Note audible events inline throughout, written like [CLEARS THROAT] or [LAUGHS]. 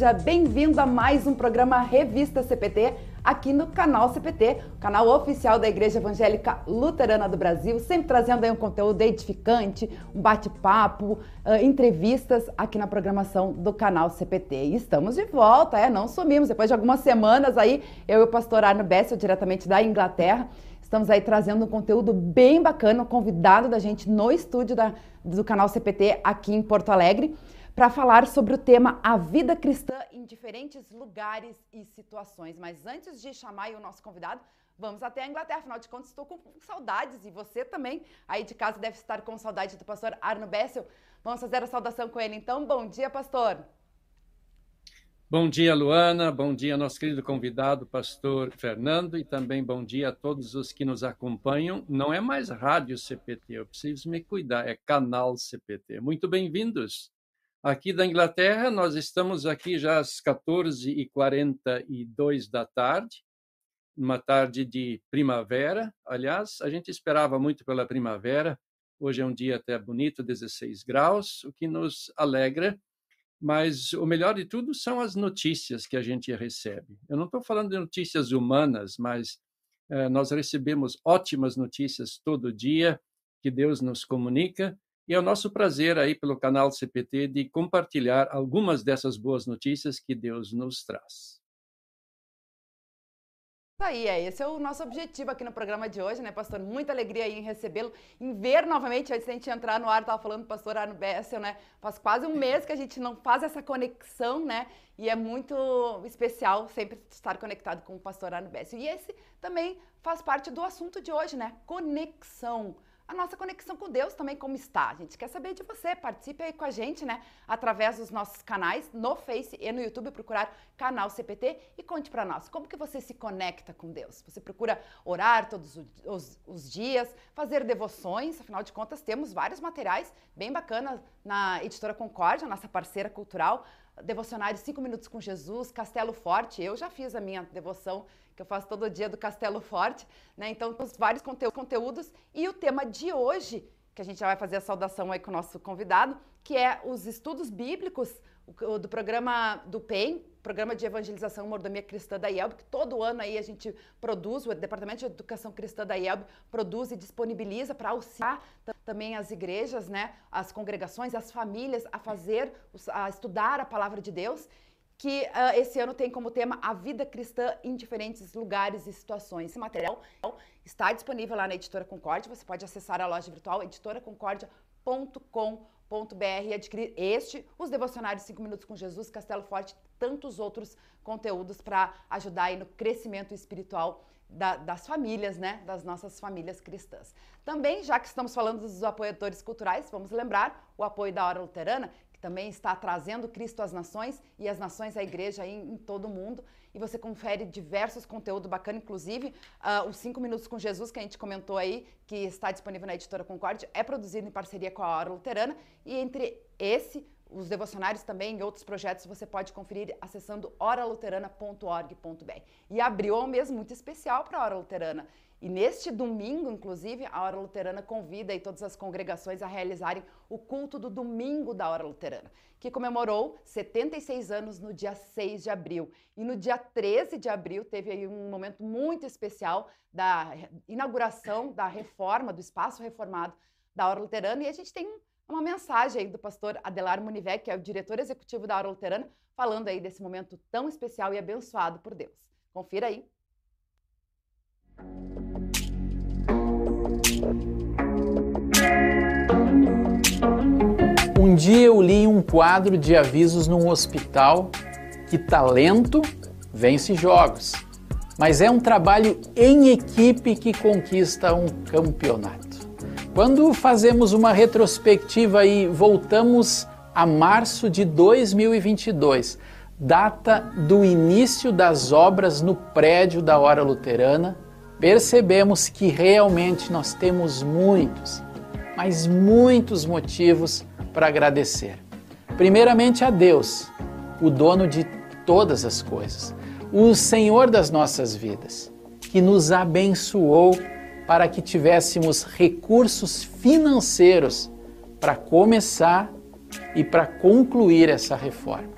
Seja bem-vindo a mais um programa Revista CPT aqui no canal CPT, canal oficial da Igreja Evangélica Luterana do Brasil, sempre trazendo aí um conteúdo edificante, um bate-papo, uh, entrevistas aqui na programação do canal CPT. E estamos de volta, é, não sumimos, depois de algumas semanas aí, eu e o pastor Arno Bessel, diretamente da Inglaterra, Estamos aí trazendo um conteúdo bem bacana, um convidado da gente no estúdio da, do canal CPT aqui em Porto Alegre para falar sobre o tema A Vida Cristã em Diferentes Lugares e Situações. Mas antes de chamar o nosso convidado, vamos até a Inglaterra. Afinal de contas, estou com saudades e você também aí de casa deve estar com saudade do pastor Arno Bessel. Vamos fazer a saudação com ele então. Bom dia, pastor. Bom dia, Luana. Bom dia, nosso querido convidado, pastor Fernando, e também bom dia a todos os que nos acompanham. Não é mais Rádio CPT, eu preciso me cuidar, é Canal CPT. Muito bem-vindos. Aqui da Inglaterra, nós estamos aqui já às 14h42 da tarde, uma tarde de primavera. Aliás, a gente esperava muito pela primavera. Hoje é um dia até bonito, 16 graus, o que nos alegra. Mas o melhor de tudo são as notícias que a gente recebe. Eu não estou falando de notícias humanas, mas eh, nós recebemos ótimas notícias todo dia que Deus nos comunica e é o nosso prazer aí pelo canal CPT de compartilhar algumas dessas boas notícias que Deus nos traz. Tá aí, é, esse é o nosso objetivo aqui no programa de hoje, né, pastor? Muita alegria em recebê-lo, em ver novamente, antes da gente entrar no ar, estava falando com o pastor Arno Bessel, né? Faz quase um mês que a gente não faz essa conexão, né? E é muito especial sempre estar conectado com o pastor Arno Bessel. E esse também faz parte do assunto de hoje, né? Conexão a nossa conexão com Deus também como está. A gente quer saber de você. Participe aí com a gente, né? Através dos nossos canais no Face e no YouTube, procurar canal CPT e conte para nós como que você se conecta com Deus. Você procura orar todos os, os, dias, fazer devoções. Afinal de contas, temos vários materiais bem bacanas na Editora Concórdia, nossa parceira cultural. Devocionário 5 Minutos com Jesus, Castelo Forte. Eu já fiz a minha devoção que eu faço todo dia do Castelo Forte, né? Então, os vários conteúdos e o tema de hoje, que a gente já vai fazer a saudação aí com o nosso convidado, que é os estudos bíblicos do programa do PEN, Programa de Evangelização Mordomia Cristã da IELB, que todo ano aí a gente produz, o Departamento de Educação Cristã da IELB produz e disponibiliza para auxiliar também as igrejas, né, as congregações, as famílias a fazer, a estudar a palavra de Deus que uh, esse ano tem como tema a vida cristã em diferentes lugares e situações. Esse material está disponível lá na Editora Concórdia. Você pode acessar a loja virtual editoraconcordia.com.br e adquirir este, os devocionários 5 minutos com Jesus, Castelo Forte, tantos outros conteúdos para ajudar aí no crescimento espiritual da, das famílias, né? Das nossas famílias cristãs. Também, já que estamos falando dos apoiadores culturais, vamos lembrar o apoio da Hora Luterana, também está trazendo Cristo às nações e as nações à igreja aí em todo o mundo. E você confere diversos conteúdos bacanas, inclusive uh, os 5 Minutos com Jesus, que a gente comentou aí, que está disponível na editora Concórdia, é produzido em parceria com a Hora Luterana. E entre esse, os devocionários também e outros projetos você pode conferir acessando oraluterana.org.br. E abriu um mês muito especial para a Hora Luterana. E neste domingo, inclusive, a Hora Luterana convida aí todas as congregações a realizarem o culto do Domingo da Hora Luterana, que comemorou 76 anos no dia 6 de abril. E no dia 13 de abril teve aí um momento muito especial da inauguração da reforma, do espaço reformado da Hora Luterana. E a gente tem uma mensagem aí do pastor Adelar Munivec, que é o diretor executivo da Hora Luterana, falando aí desse momento tão especial e abençoado por Deus. Confira aí. Um dia eu li um quadro de avisos num hospital que talento vence jogos, mas é um trabalho em equipe que conquista um campeonato. Quando fazemos uma retrospectiva e voltamos a março de 2022, data do início das obras no prédio da Hora Luterana, percebemos que realmente nós temos muitos, mas muitos motivos para agradecer. Primeiramente a Deus, o dono de todas as coisas, o Senhor das nossas vidas, que nos abençoou para que tivéssemos recursos financeiros para começar e para concluir essa reforma.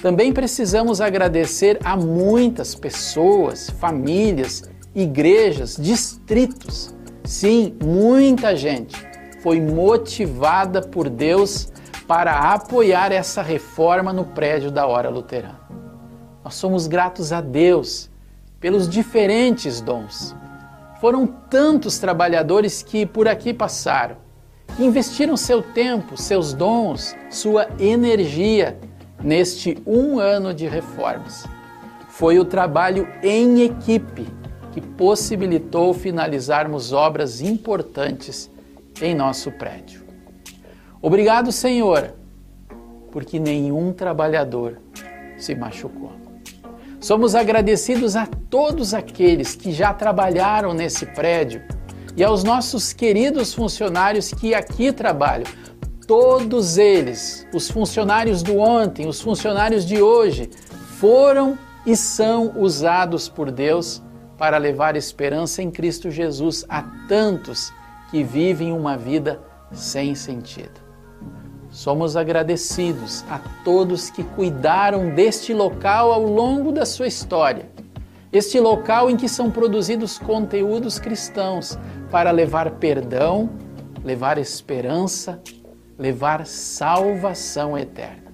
Também precisamos agradecer a muitas pessoas, famílias, igrejas, distritos. Sim, muita gente foi motivada por Deus para apoiar essa reforma no prédio da Hora Luterana. Nós somos gratos a Deus pelos diferentes dons. Foram tantos trabalhadores que por aqui passaram, que investiram seu tempo, seus dons, sua energia neste um ano de reformas. Foi o trabalho em equipe que possibilitou finalizarmos obras importantes em nosso prédio. Obrigado, Senhor, porque nenhum trabalhador se machucou. Somos agradecidos a todos aqueles que já trabalharam nesse prédio e aos nossos queridos funcionários que aqui trabalham Todos eles, os funcionários do ontem, os funcionários de hoje, foram e são usados por Deus para levar esperança em Cristo Jesus a tantos que vivem uma vida sem sentido. Somos agradecidos a todos que cuidaram deste local ao longo da sua história. Este local em que são produzidos conteúdos cristãos para levar perdão, levar esperança levar salvação eterna.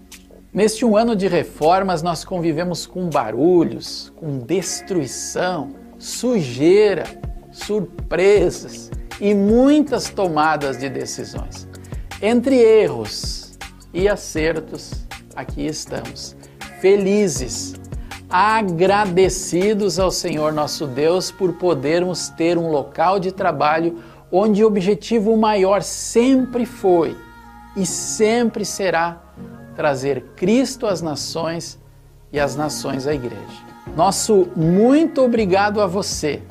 Neste um ano de reformas, nós convivemos com barulhos, com destruição, sujeira, surpresas e muitas tomadas de decisões. Entre erros e acertos, aqui estamos, felizes, agradecidos ao Senhor nosso Deus por podermos ter um local de trabalho onde o objetivo maior sempre foi e sempre será trazer Cristo às nações e as nações à igreja. Nosso muito obrigado a você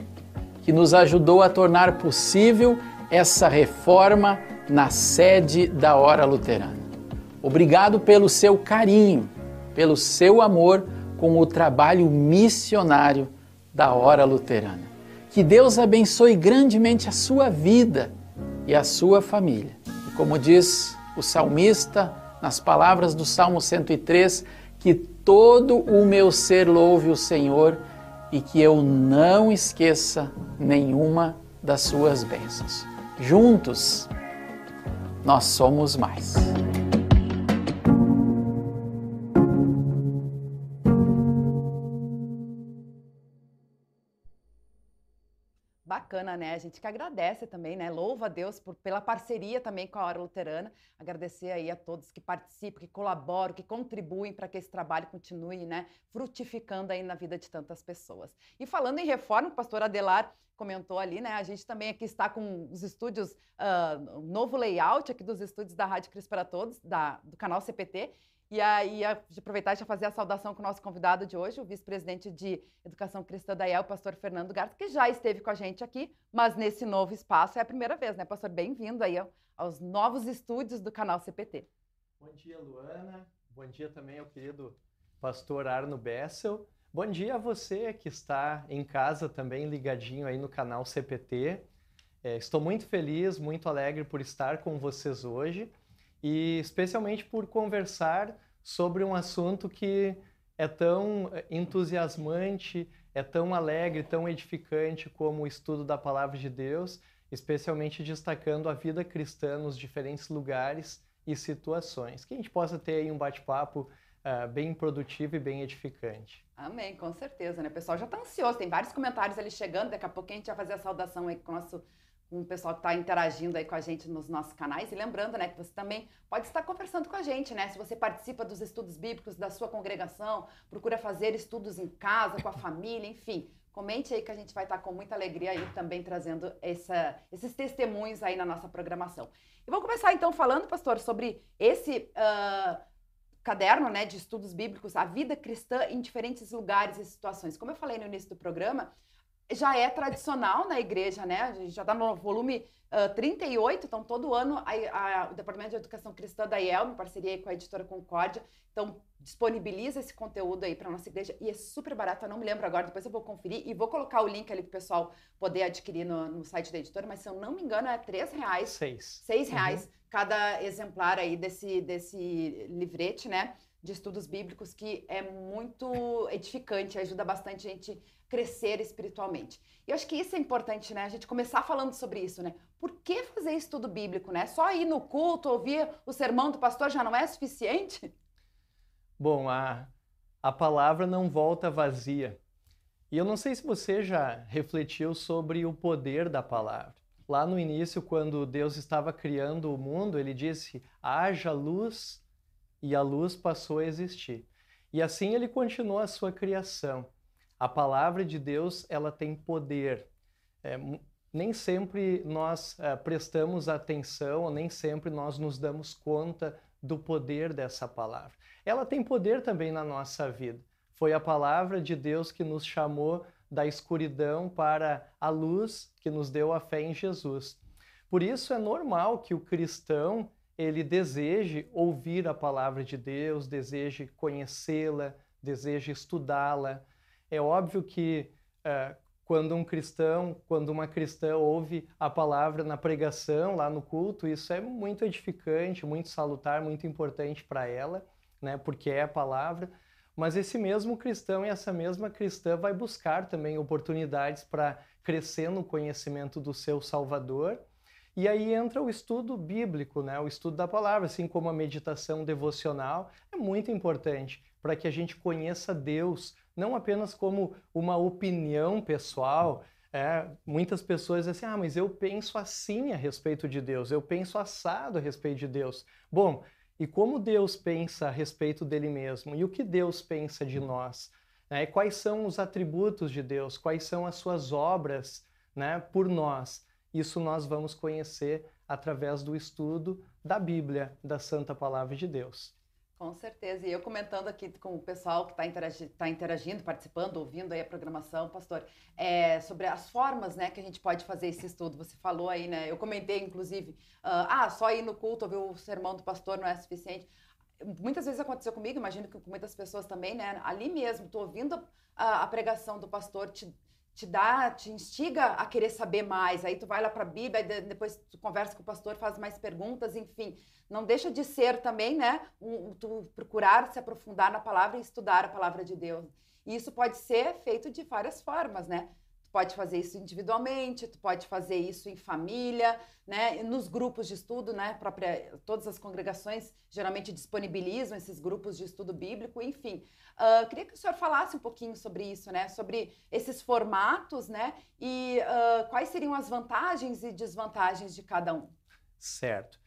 que nos ajudou a tornar possível essa reforma na sede da Hora Luterana. Obrigado pelo seu carinho, pelo seu amor com o trabalho missionário da Hora Luterana. Que Deus abençoe grandemente a sua vida e a sua família. E como diz o salmista, nas palavras do Salmo 103, que todo o meu ser louve o Senhor e que eu não esqueça nenhuma das suas bênçãos. Juntos, nós somos mais. Bacana, né? A gente que agradece também, né? Louva a Deus por, pela parceria também com a Hora Luterana. Agradecer aí a todos que participam, que colaboram, que contribuem para que esse trabalho continue, né? Frutificando aí na vida de tantas pessoas. E falando em reforma, o pastor Adelar comentou ali, né? A gente também aqui está com os estúdios, uh, novo layout aqui dos estúdios da Rádio Cris para Todos, da, do canal CPT. E aí, aproveitar e já fazer a saudação com o nosso convidado de hoje, o vice-presidente de Educação Cristã da IEL, o pastor Fernando Garza, que já esteve com a gente aqui, mas nesse novo espaço é a primeira vez, né, pastor? Bem-vindo aí aos novos estúdios do canal CPT. Bom dia, Luana. Bom dia também ao querido pastor Arno Bessel. Bom dia a você que está em casa também ligadinho aí no canal CPT. É, estou muito feliz, muito alegre por estar com vocês hoje e especialmente por conversar sobre um assunto que é tão eh, entusiasmante, é tão alegre, tão edificante como o estudo da palavra de Deus, especialmente destacando a vida cristã nos diferentes lugares e situações. Que a gente possa ter aí um bate-papo uh, bem produtivo e bem edificante. Amém, com certeza, né? O pessoal já está ansioso, tem vários comentários ali chegando, daqui a pouco a gente vai fazer a saudação aí com o nosso com o pessoal que está interagindo aí com a gente nos nossos canais. E lembrando, né, que você também pode estar conversando com a gente, né? Se você participa dos estudos bíblicos da sua congregação, procura fazer estudos em casa, com a família, enfim. Comente aí que a gente vai estar com muita alegria aí também trazendo essa, esses testemunhos aí na nossa programação. E vamos começar então falando, pastor, sobre esse uh, caderno né, de estudos bíblicos, a vida cristã em diferentes lugares e situações. Como eu falei no início do programa, já é tradicional na igreja, né? A gente já está no volume uh, 38, então todo ano a, a, o Departamento de Educação Cristã da IEL, em parceria com a editora Concórdia, então disponibiliza esse conteúdo aí para nossa igreja e é super barato, eu não me lembro agora, depois eu vou conferir e vou colocar o link ali para o pessoal poder adquirir no, no, site da editora, mas se eu não me engano é três reais. Seis. Seis reais uhum. cada exemplar aí desse, desse livrete, né? de estudos bíblicos que é muito edificante, ajuda bastante a gente crescer espiritualmente. E eu acho que isso é importante, né? A gente começar falando sobre isso, né? Por que fazer estudo bíblico, né? Só ir no culto, ouvir o sermão do pastor já não é suficiente? Bom, a, a palavra não volta vazia. E eu não sei se você já refletiu sobre o poder da palavra. Lá no início, quando Deus estava criando o mundo, ele disse: haja luz, e a luz passou a existir. E assim ele continuou a sua criação. A palavra de Deus, ela tem poder. É, nem sempre nós é, prestamos atenção, nem sempre nós nos damos conta do poder dessa palavra. Ela tem poder também na nossa vida. Foi a palavra de Deus que nos chamou da escuridão para a luz, que nos deu a fé em Jesus. Por isso é normal que o cristão ele deseje ouvir a palavra de Deus, deseje conhecê-la, deseje estudá-la. É óbvio que uh, quando um cristão, quando uma cristã ouve a palavra na pregação, lá no culto, isso é muito edificante, muito salutar, muito importante para ela, né? Porque é a palavra. Mas esse mesmo cristão e essa mesma cristã vai buscar também oportunidades para crescer no conhecimento do seu Salvador. E aí entra o estudo bíblico, né? o estudo da palavra, assim como a meditação devocional, é muito importante para que a gente conheça Deus, não apenas como uma opinião pessoal. É, muitas pessoas dizem assim, ah, mas eu penso assim a respeito de Deus, eu penso assado a respeito de Deus. Bom, e como Deus pensa a respeito dele mesmo? E o que Deus pensa de nós? Né? Quais são os atributos de Deus? Quais são as suas obras né, por nós? Isso nós vamos conhecer através do estudo da Bíblia, da Santa Palavra de Deus. Com certeza. E eu comentando aqui com o pessoal que está interagi tá interagindo, participando, ouvindo aí a programação, pastor, é, sobre as formas né, que a gente pode fazer esse estudo. Você falou aí, né? Eu comentei, inclusive, uh, ah, só ir no culto, ouvir o sermão do pastor não é suficiente. Muitas vezes aconteceu comigo, imagino que com muitas pessoas também, né? Ali mesmo, tô ouvindo a, a pregação do pastor, te, te dá, te instiga a querer saber mais. Aí tu vai lá para a Bíblia, depois tu conversa com o pastor, faz mais perguntas, enfim. Não deixa de ser também, né, um, tu procurar se aprofundar na palavra e estudar a palavra de Deus. E isso pode ser feito de várias formas, né? Tu pode fazer isso individualmente, tu pode fazer isso em família, né? Nos grupos de estudo, né? Própria, todas as congregações geralmente disponibilizam esses grupos de estudo bíblico, enfim. Uh, queria que o senhor falasse um pouquinho sobre isso, né? Sobre esses formatos, né? E uh, quais seriam as vantagens e desvantagens de cada um. Certo.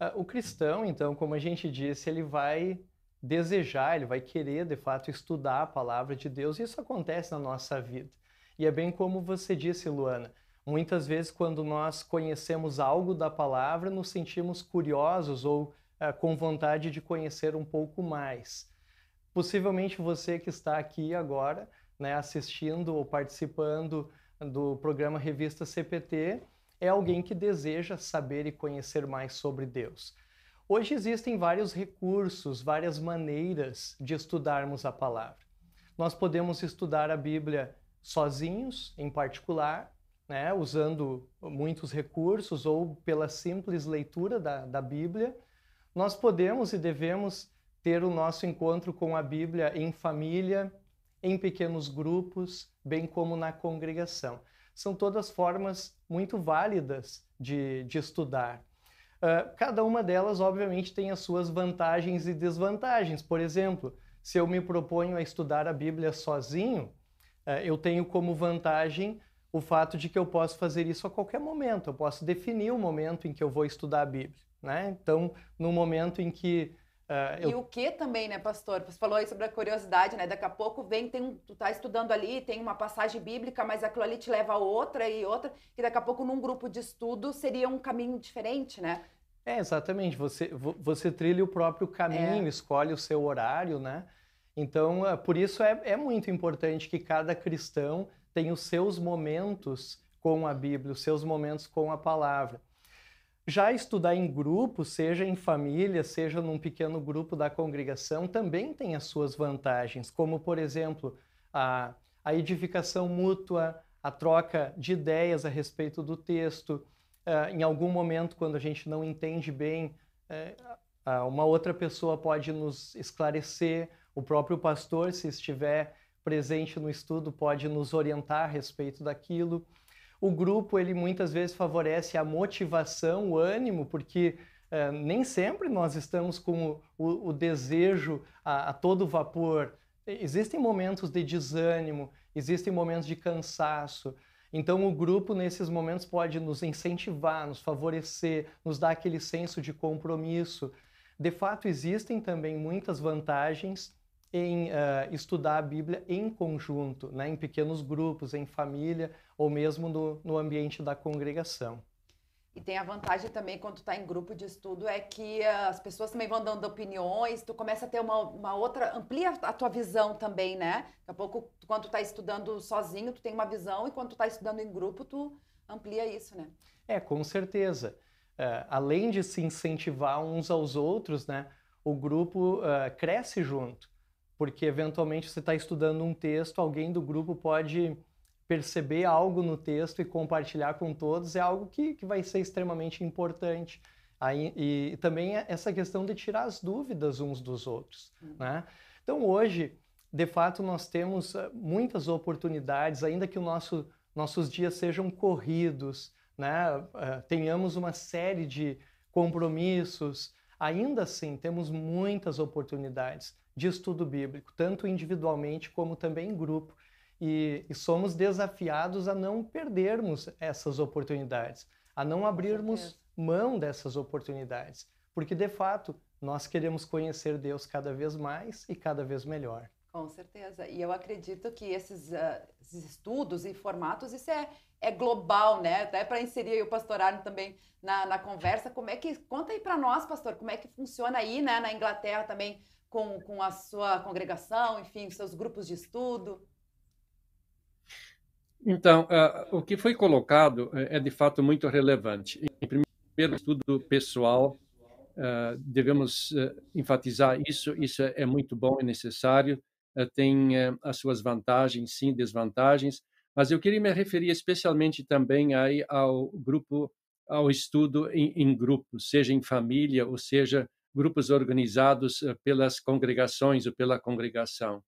Uh, o cristão, então, como a gente disse, ele vai desejar, ele vai querer, de fato, estudar a palavra de Deus. Isso acontece na nossa vida. E é bem como você disse, Luana. Muitas vezes, quando nós conhecemos algo da palavra, nos sentimos curiosos ou com vontade de conhecer um pouco mais. Possivelmente você que está aqui agora, né, assistindo ou participando do programa Revista CPT, é alguém que deseja saber e conhecer mais sobre Deus. Hoje existem vários recursos, várias maneiras de estudarmos a palavra. Nós podemos estudar a Bíblia sozinhos, em particular, né, usando muitos recursos ou pela simples leitura da, da Bíblia. Nós podemos e devemos ter o nosso encontro com a Bíblia em família, em pequenos grupos, bem como na congregação. São todas formas muito válidas de, de estudar. Uh, cada uma delas, obviamente, tem as suas vantagens e desvantagens. Por exemplo, se eu me proponho a estudar a Bíblia sozinho, eu tenho como vantagem o fato de que eu posso fazer isso a qualquer momento. Eu posso definir o momento em que eu vou estudar a Bíblia. Né? Então, no momento em que Uh, eu... E o que também, né, pastor? Você falou aí sobre a curiosidade, né? Daqui a pouco vem, tem um, tu tá estudando ali, tem uma passagem bíblica, mas aquilo ali te leva a outra e outra, que daqui a pouco num grupo de estudo seria um caminho diferente, né? É, exatamente. Você, você trilha o próprio caminho, é. escolhe o seu horário, né? Então, ah, por isso é, é muito importante que cada cristão tenha os seus momentos com a Bíblia, os seus momentos com a palavra. Já estudar em grupo, seja em família, seja num pequeno grupo da congregação, também tem as suas vantagens, como, por exemplo, a, a edificação mútua, a troca de ideias a respeito do texto. Uh, em algum momento, quando a gente não entende bem, uh, uma outra pessoa pode nos esclarecer, o próprio pastor, se estiver presente no estudo, pode nos orientar a respeito daquilo. O grupo, ele muitas vezes favorece a motivação, o ânimo, porque uh, nem sempre nós estamos com o, o desejo a, a todo vapor. Existem momentos de desânimo, existem momentos de cansaço. Então, o grupo, nesses momentos, pode nos incentivar, nos favorecer, nos dar aquele senso de compromisso. De fato, existem também muitas vantagens em uh, estudar a Bíblia em conjunto, né? em pequenos grupos, em família ou mesmo no, no ambiente da congregação. E tem a vantagem também, quando tu está em grupo de estudo, é que as pessoas também vão dando opiniões, tu começa a ter uma, uma outra, amplia a tua visão também, né? Daqui a pouco, quando tu está estudando sozinho, tu tem uma visão, e quando tu está estudando em grupo, tu amplia isso, né? É, com certeza. Uh, além de se incentivar uns aos outros, né? O grupo uh, cresce junto, porque eventualmente você está estudando um texto, alguém do grupo pode perceber algo no texto e compartilhar com todos é algo que, que vai ser extremamente importante. Aí, e também é essa questão de tirar as dúvidas uns dos outros. Uhum. Né? Então, hoje, de fato, nós temos eh, muitas oportunidades, ainda que o nosso, nossos dias sejam corridos, né? Uh, tenhamos uma série de compromissos, ainda assim, temos muitas oportunidades de estudo bíblico, tanto individualmente como também em grupo e, e somos desafiados a não perdermos essas oportunidades, a não abrirmos mão dessas oportunidades, porque de fato nós queremos conhecer Deus cada vez mais e cada vez melhor. Com certeza. E eu acredito que esses, uh, esses estudos e formatos, isso é, é global, né? Até para inserir o pastorário também na, na conversa, como é que. Conta aí para nós, pastor, como é que funciona aí, né, na Inglaterra também, com, com a sua congregação, enfim, seus grupos de estudo. Então, uh, o que foi colocado é, é de fato muito relevante. Em primeiro estudo pessoal, uh, devemos uh, enfatizar isso. Isso é, é muito bom, é necessário. tem as suas vantagens, sim, desvantagens. Mas eu queria me referir especialmente também aí ao grupo, ao estudo em, em grupos, seja em família ou seja grupos organizados pelas congregações ou pela congregação.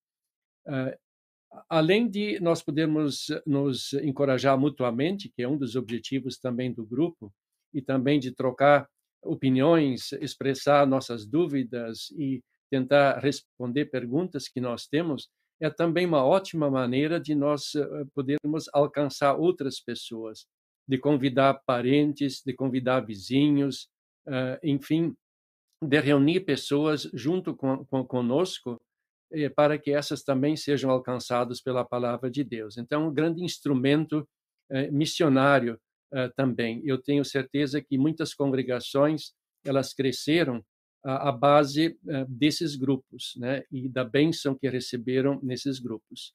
Além de nós podermos nos encorajar mutuamente, que é um dos objetivos também do grupo, e também de trocar opiniões, expressar nossas dúvidas e tentar responder perguntas que nós temos, é também uma ótima maneira de nós eh, podermos alcançar outras pessoas, de convidar parentes, de convidar vizinhos, eh, enfim, de reunir pessoas junto com, com conosco eh, para que essas também sejam alcançadas pela palavra de Deus. Então, um grande instrumento eh, missionário eh, também. Eu tenho certeza que muitas congregações elas cresceram à, base desses grupos, né, e da bênção que receberam nesses grupos.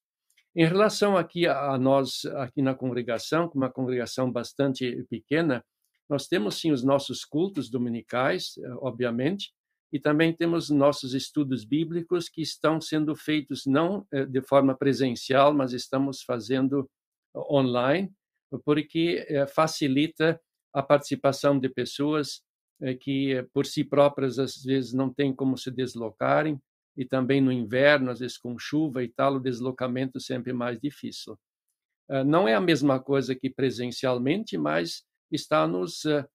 Em relação aqui a, nós aqui na congregação, uma congregação bastante pequena, nós temos sim os nossos cultos dominicais, obviamente, e também temos nossos estudos bíblicos que estão sendo feitos não eh, de forma presencial, mas estamos fazendo online, porque eh, facilita a participação de pessoas eh, que por si próprias às vezes não têm como se deslocarem e também no inverno, às vezes com chuva e tal, o deslocamento sempre é mais difícil. Não é a mesma coisa que presencialmente, mas está nos uh,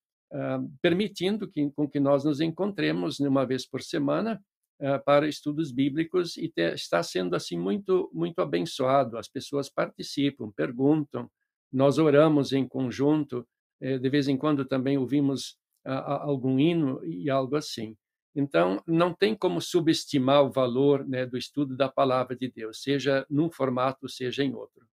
permitindo que, com que nós nos encontremos uma vez por semana uh, para estudos bíblicos e te, está sendo assim muito muito abençoado. As pessoas participam, perguntam, nós oramos em conjunto, de vez em quando também ouvimos algum hino e algo assim. Então, não tem como subestimar o valor né, do estudo da palavra de Deus, seja num formato, seja em outro.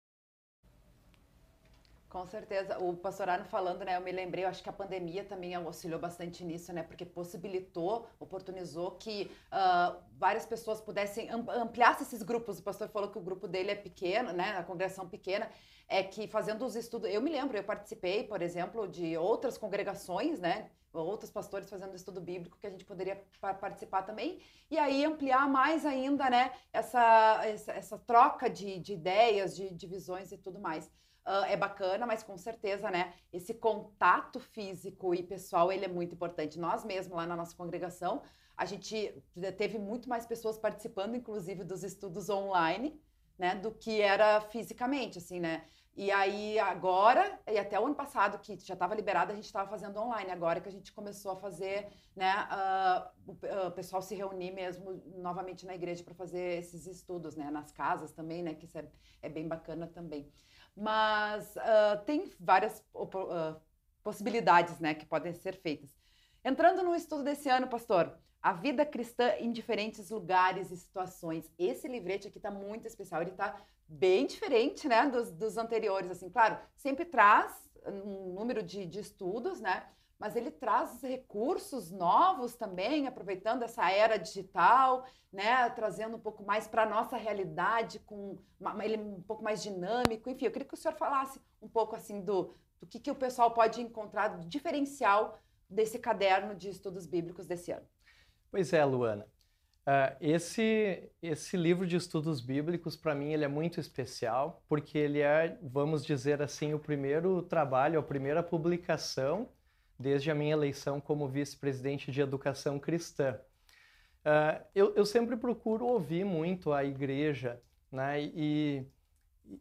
Com certeza. O pastor Arno falando, né? Eu me lembrei, eu acho que a pandemia também auxiliou bastante nisso, né? Porque possibilitou, oportunizou que uh, várias pessoas pudessem ampliar esses grupos. O pastor falou que o grupo dele é pequeno, né? A congregação pequena. É que fazendo os estudos. Eu me lembro, eu participei, por exemplo, de outras congregações, né? outros pastores fazendo estudo bíblico que a gente poderia participar também. E aí ampliar mais ainda, né, essa, essa, essa troca de, de ideias, de, de visões e tudo mais. Uh, é bacana, mas com certeza, né, esse contato físico e pessoal, ele é muito importante. Nós mesmos, lá na nossa congregação, a gente teve muito mais pessoas participando, inclusive, dos estudos online, né, do que era fisicamente, assim, né? E aí agora, e até o ano passado, que já estava liberado, a gente estava fazendo online. Agora que a gente começou a fazer, né, uh, o, pessoal se reunir mesmo novamente na igreja para fazer esses estudos, né, nas casas também, né, que isso é, é bem bacana também. Mas uh, tem várias possibilidades, né, que podem ser feitas. Entrando no estudo desse ano, pastor, a vida cristã em diferentes lugares e situações. Esse livrete aqui está muito especial. Ele está bem diferente, né, dos, dos, anteriores. Assim, claro, sempre traz um número de, de estudos, né? Mas ele traz recursos novos também, aproveitando essa era digital, né? Trazendo um pouco mais para a nossa realidade, com uma, ele um pouco mais dinâmico. Enfim, eu queria que o senhor falasse um pouco assim do, do que, que o pessoal pode encontrar de diferencial desse caderno de estudos bíblicos desse ano. Pois é, Luana. Uh, esse, esse livro de estudos bíblicos, para mim, ele é muito especial, porque ele é, vamos dizer assim, o primeiro trabalho, a primeira publicação desde a minha eleição como vice-presidente de educação cristã. Uh, eu, eu, sempre procuro ouvir muito a igreja, né? E,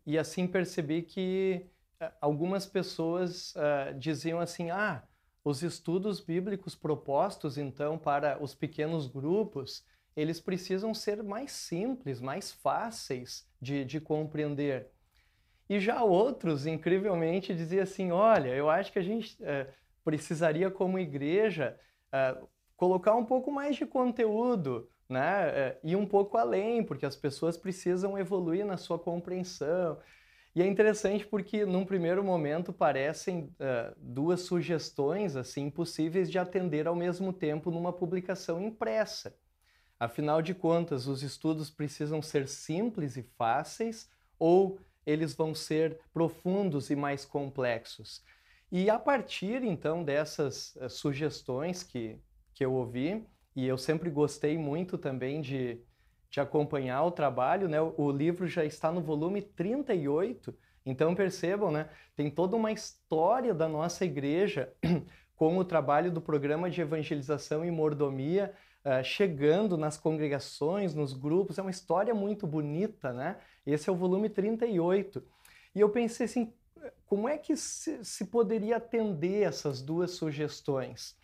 e assim percebi que uh, algumas pessoas diziam assim: ah, os estudos bíblicos propostos, então, para os pequenos grupos, eles precisam ser mais simples, mais fáceis de, de compreender. E já outros, incrivelmente, diziam assim: olha, eu acho que a gente é, precisaria, como igreja, é, colocar um pouco mais de conteúdo, né? É, ir um pouco além, porque as pessoas precisam evoluir na sua compreensão. E é interessante porque, num primeiro momento, parecem uh, duas sugestões assim possíveis de atender ao mesmo tempo numa publicação impressa. Afinal de contas, os estudos precisam ser simples e fáceis ou eles vão ser profundos e mais complexos? E a partir então dessas uh, sugestões que, que eu ouvi, e eu sempre gostei muito também de de acompanhar o trabalho, né? O, livro já está no volume 38, então percebam, né? Tem toda uma história da nossa igreja [CLEARS THROAT] com o trabalho do programa de evangelização e mordomia uh, chegando nas congregações, nos grupos. É uma história muito bonita, né? Esse é o volume 38. E eu pensei assim, como é que se, se poderia atender essas duas sugestões?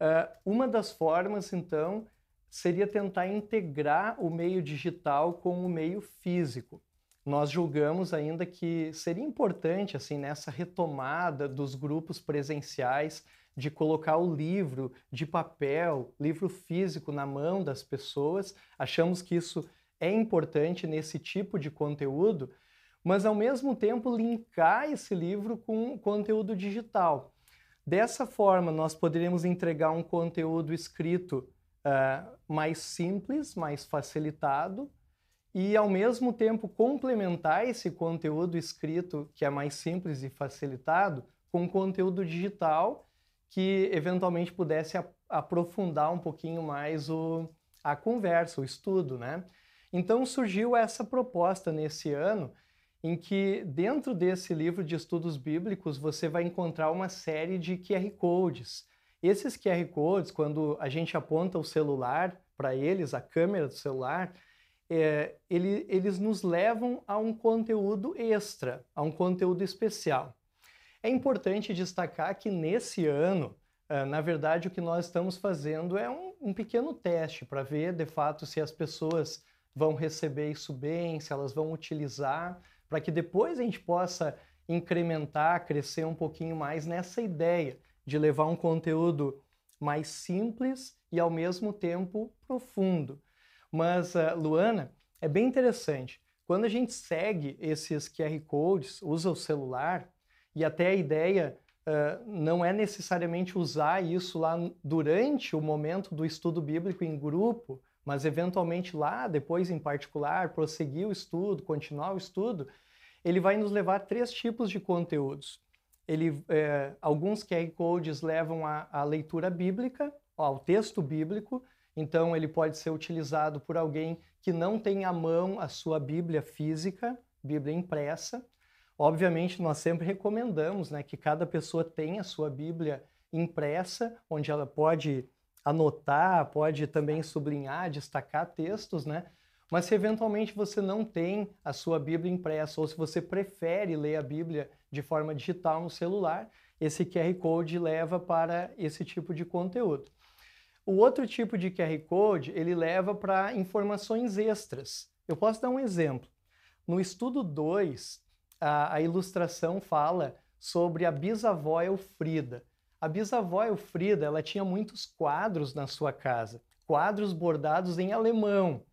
Uh, uma das formas, então, seria tentar integrar o meio digital com o meio físico. Nós julgamos ainda que seria importante, assim, nessa retomada dos grupos presenciais, de colocar o livro de papel, livro físico na mão das pessoas. Achamos que isso é importante nesse tipo de conteúdo, mas ao mesmo tempo linkar esse livro com conteúdo digital. Dessa forma, nós poderíamos entregar um conteúdo escrito uh, mais simples, mais facilitado e, ao mesmo tempo, complementar esse conteúdo escrito, que é mais simples e facilitado, com conteúdo digital que eventualmente pudesse aprofundar um pouquinho mais o, a conversa, o estudo, né? Então surgiu essa proposta nesse ano em que dentro desse livro de estudos bíblicos você vai encontrar uma série de QR codes esses QR Codes, quando a gente aponta o celular para eles, a câmera do celular, é, ele, eles nos levam a um conteúdo extra, a um conteúdo especial. É importante destacar que nesse ano, é, na verdade, o que nós estamos fazendo é um, um pequeno teste para ver, de fato, se as pessoas vão receber isso bem, se elas vão utilizar, para que depois a gente possa incrementar, crescer um pouquinho mais nessa ideia de levar um conteúdo mais simples e ao mesmo tempo profundo. Mas, uh, Luana, é bem interessante. Quando a gente segue esses QR codes, usa o celular, e até a ideia uh, não é necessariamente usar isso lá durante o momento do estudo bíblico em grupo, mas eventualmente lá, depois em particular, prosseguir o estudo, continuar o estudo, ele vai nos levar a três tipos de conteúdos. ele, é, alguns QR Codes levam à leitura bíblica, ao texto bíblico, então ele pode ser utilizado por alguém que não tem à mão a sua Bíblia física, Bíblia impressa. Obviamente, nós sempre recomendamos né, que cada pessoa tenha a sua Bíblia impressa, onde ela pode anotar, pode também sublinhar, destacar textos, né? Mas se eventualmente você não tem a sua Bíblia impressa ou se você prefere ler a Bíblia de forma digital no celular, esse QR Code leva para esse tipo de conteúdo. O outro tipo de QR Code, ele leva para informações extras. Eu posso dar um exemplo. No estudo 2, a, a ilustração fala sobre a bisavó Elfrida. A bisavó Elfrida, ela tinha muitos quadros na sua casa, quadros bordados em alemão.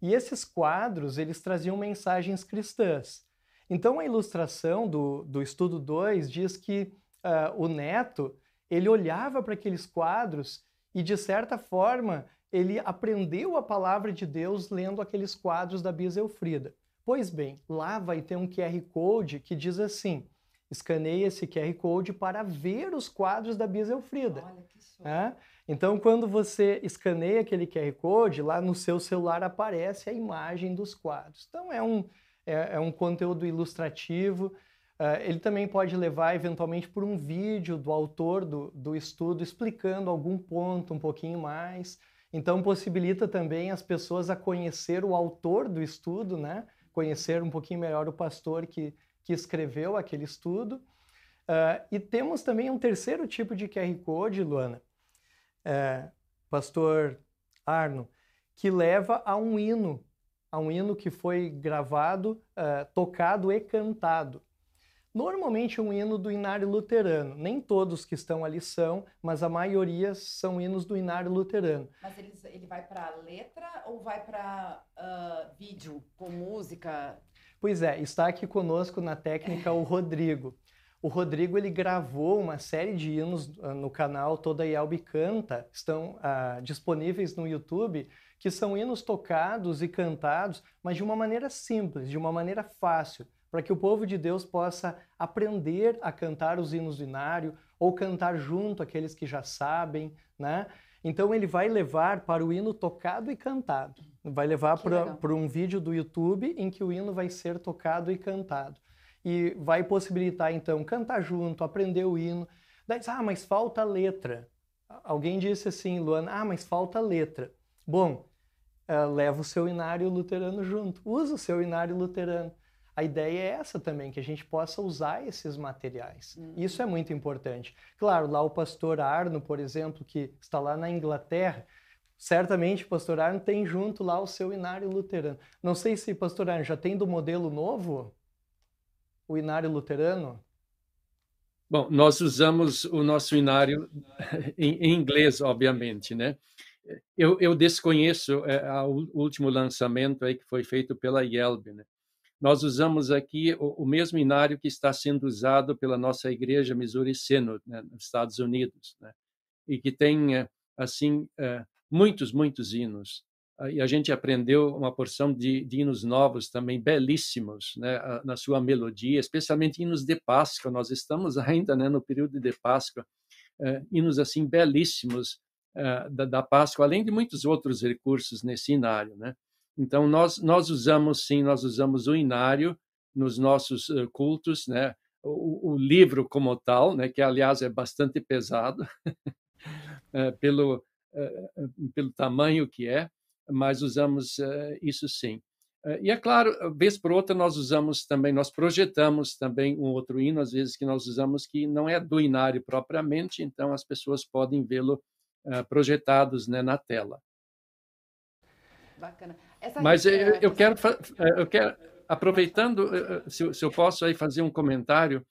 E esses quadros, eles traziam mensagens cristãs. Então, a ilustração do, do estudo 2 diz que uh, o neto, ele olhava para aqueles quadros e, de certa forma, ele aprendeu a palavra de Deus lendo aqueles quadros da Bisa Elfrida. Pois bem, lá vai ter um QR Code que diz assim, escaneie esse QR Code para ver os quadros da Bisa Elfrida. Olha que é? Então, quando você escaneia aquele QR Code, lá no seu celular aparece a imagem dos quadros. Então, é um, é, é um conteúdo ilustrativo. Uh, ele também pode levar, eventualmente, por um vídeo do autor do, do estudo explicando algum ponto um pouquinho mais. Então, possibilita também as pessoas a conhecer o autor do estudo, né? conhecer um pouquinho melhor o pastor que, que escreveu aquele estudo. Uh, e temos também um terceiro tipo de QR Code, Luana, é, pastor Arno, que leva a um hino, a um hino que foi gravado, uh, tocado e cantado. Normalmente um hino do Inário Luterano. Nem todos que estão ali são, mas a maioria são hinos do Inário Luterano. Mas ele, ele vai para letra ou vai para uh, vídeo, com música? Pois é, está aqui conosco na técnica o Rodrigo. O Rodrigo ele gravou uma série de hinos uh, no canal Toda Yelbe Canta, estão uh, disponíveis no YouTube, que são hinos tocados e cantados, mas de uma maneira simples, de uma maneira fácil, para que o povo de Deus possa aprender a cantar os hinos do inário ou cantar junto aqueles que já sabem, né? Então ele vai levar para o hino tocado e cantado. Vai levar para um vídeo do YouTube em que o hino vai ser tocado e cantado e vai possibilitar então cantar junto, aprender o hino. Daí, ah, mas falta letra. Alguém disse assim, Luana, ah, mas falta letra. Bom, uh, leva o seu inário luterano junto, usa o seu inário luterano. A ideia é essa também, que a gente possa usar esses materiais. Uhum. Isso é muito importante. Claro, lá o pastor Arno, por exemplo, que está lá na Inglaterra, certamente o pastor Arno tem junto lá o seu inário luterano. Não sei se pastor Arno já tem do modelo novo, o inário luterano? Bom, nós usamos o nosso inário [LAUGHS] em, em inglês, obviamente, né? Eu, eu desconheço é, o último lançamento aí que foi feito pela Yelb, né? Nós usamos aqui o, o, mesmo inário que está sendo usado pela nossa igreja Missouri Synod, né, nos Estados Unidos, né? E que tem, é, assim, é, muitos, muitos hinos e a gente aprendeu uma porção de, de hinos novos também belíssimos né, na sua melodia, especialmente hinos de Páscoa. Nós estamos ainda né, no período de Páscoa, uh, hinos assim belíssimos da, da, Páscoa, além de muitos outros recursos nesse inário. Né? Então nós nós usamos sim, nós usamos o inário nos nossos uh, cultos, né? O, o, livro como tal, né, que aliás é bastante pesado [LAUGHS] pelo pelo tamanho que é mas usamos isso sim. E é claro, vez por outra nós usamos também, nós projetamos também um outro hino, às vezes que nós usamos que não é do inário propriamente, então as pessoas podem vê-lo projetados né, na tela. Bacana. Essa Mas eu, eu, quero, eu quero, aproveitando, se, se eu posso aí fazer um comentário,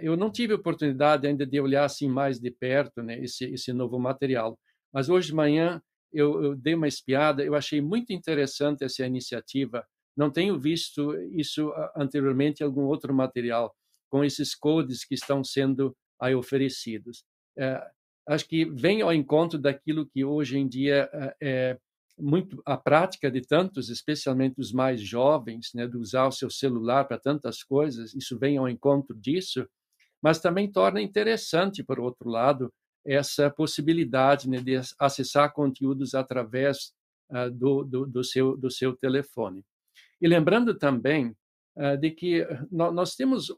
eu não tive oportunidade ainda de olhar assim mais de perto né, esse, esse novo material, mas hoje de manhã eu, eu dei uma espiada, eu achei muito interessante essa iniciativa. Não tenho visto isso anteriormente em algum outro material, com esses codes que estão sendo aí oferecidos. É, acho que vem ao encontro daquilo que hoje em dia é, é muito a prática de tantos, especialmente os mais jovens, né, de usar o seu celular para tantas coisas. Isso vem ao encontro disso, mas também torna interessante, por outro lado, essa possibilidade né, de acessar conteúdos através uh, do, do, do, seu, do seu telefone. E lembrando também uh, de que nós temos,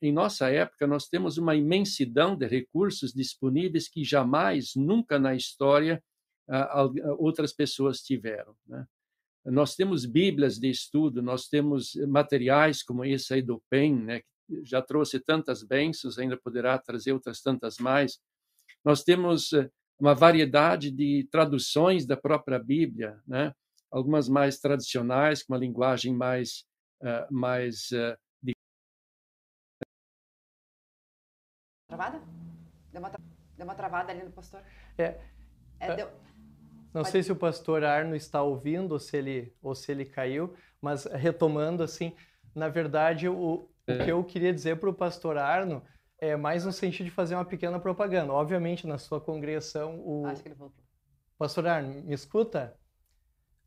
em nossa época, nós temos uma imensidão de recursos disponíveis que jamais, nunca na história, outras pessoas tiveram. Né? Nós temos bíblias de estudo, nós temos materiais como esse aí do PEN, né, que já trouxe tantas bênçãos, ainda poderá trazer outras tantas mais. Nós temos eh, uma variedade de traduções da própria Bíblia, né? algumas mais tradicionais, com uma linguagem mais, uh, mais uh, de... Travada? Deu uma, deu uma travada ali no pastor? É. é deu... Não Pode... sei se o pastor Arno está ouvindo ou se ele, ou se ele caiu, mas retomando assim, na verdade, o, o que eu queria dizer para o pastor Arno é mais no sentido de fazer uma pequena propaganda. Obviamente, na sua congregação, o. Acho que ele voltou. Pastor Arno, me escuta?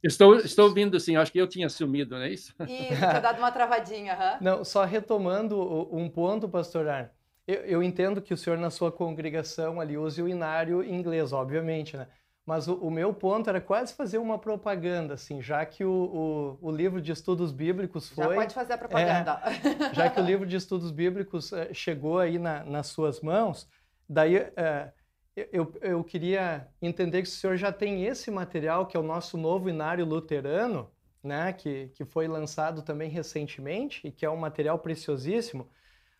Estou, estou ouvindo, sim. Acho que eu tinha sumido, não é isso? Isso, tinha dado uma travadinha. Huh? [LAUGHS] Não, só retomando um ponto, pastor Arno. Eu, eu, entendo que o senhor, na sua congregação, ali use o inário inglês, obviamente, né? Mas o, o, meu ponto era quase fazer uma propaganda, assim, já que o, o, o livro de estudos bíblicos foi. Já pode fazer a propaganda. É, já que o livro de estudos bíblicos é, chegou aí na, nas suas mãos, daí é, eu, eu queria entender que o senhor já tem esse material, que é o nosso novo inário luterano, né, que, que foi lançado também recentemente e que é um material preciosíssimo.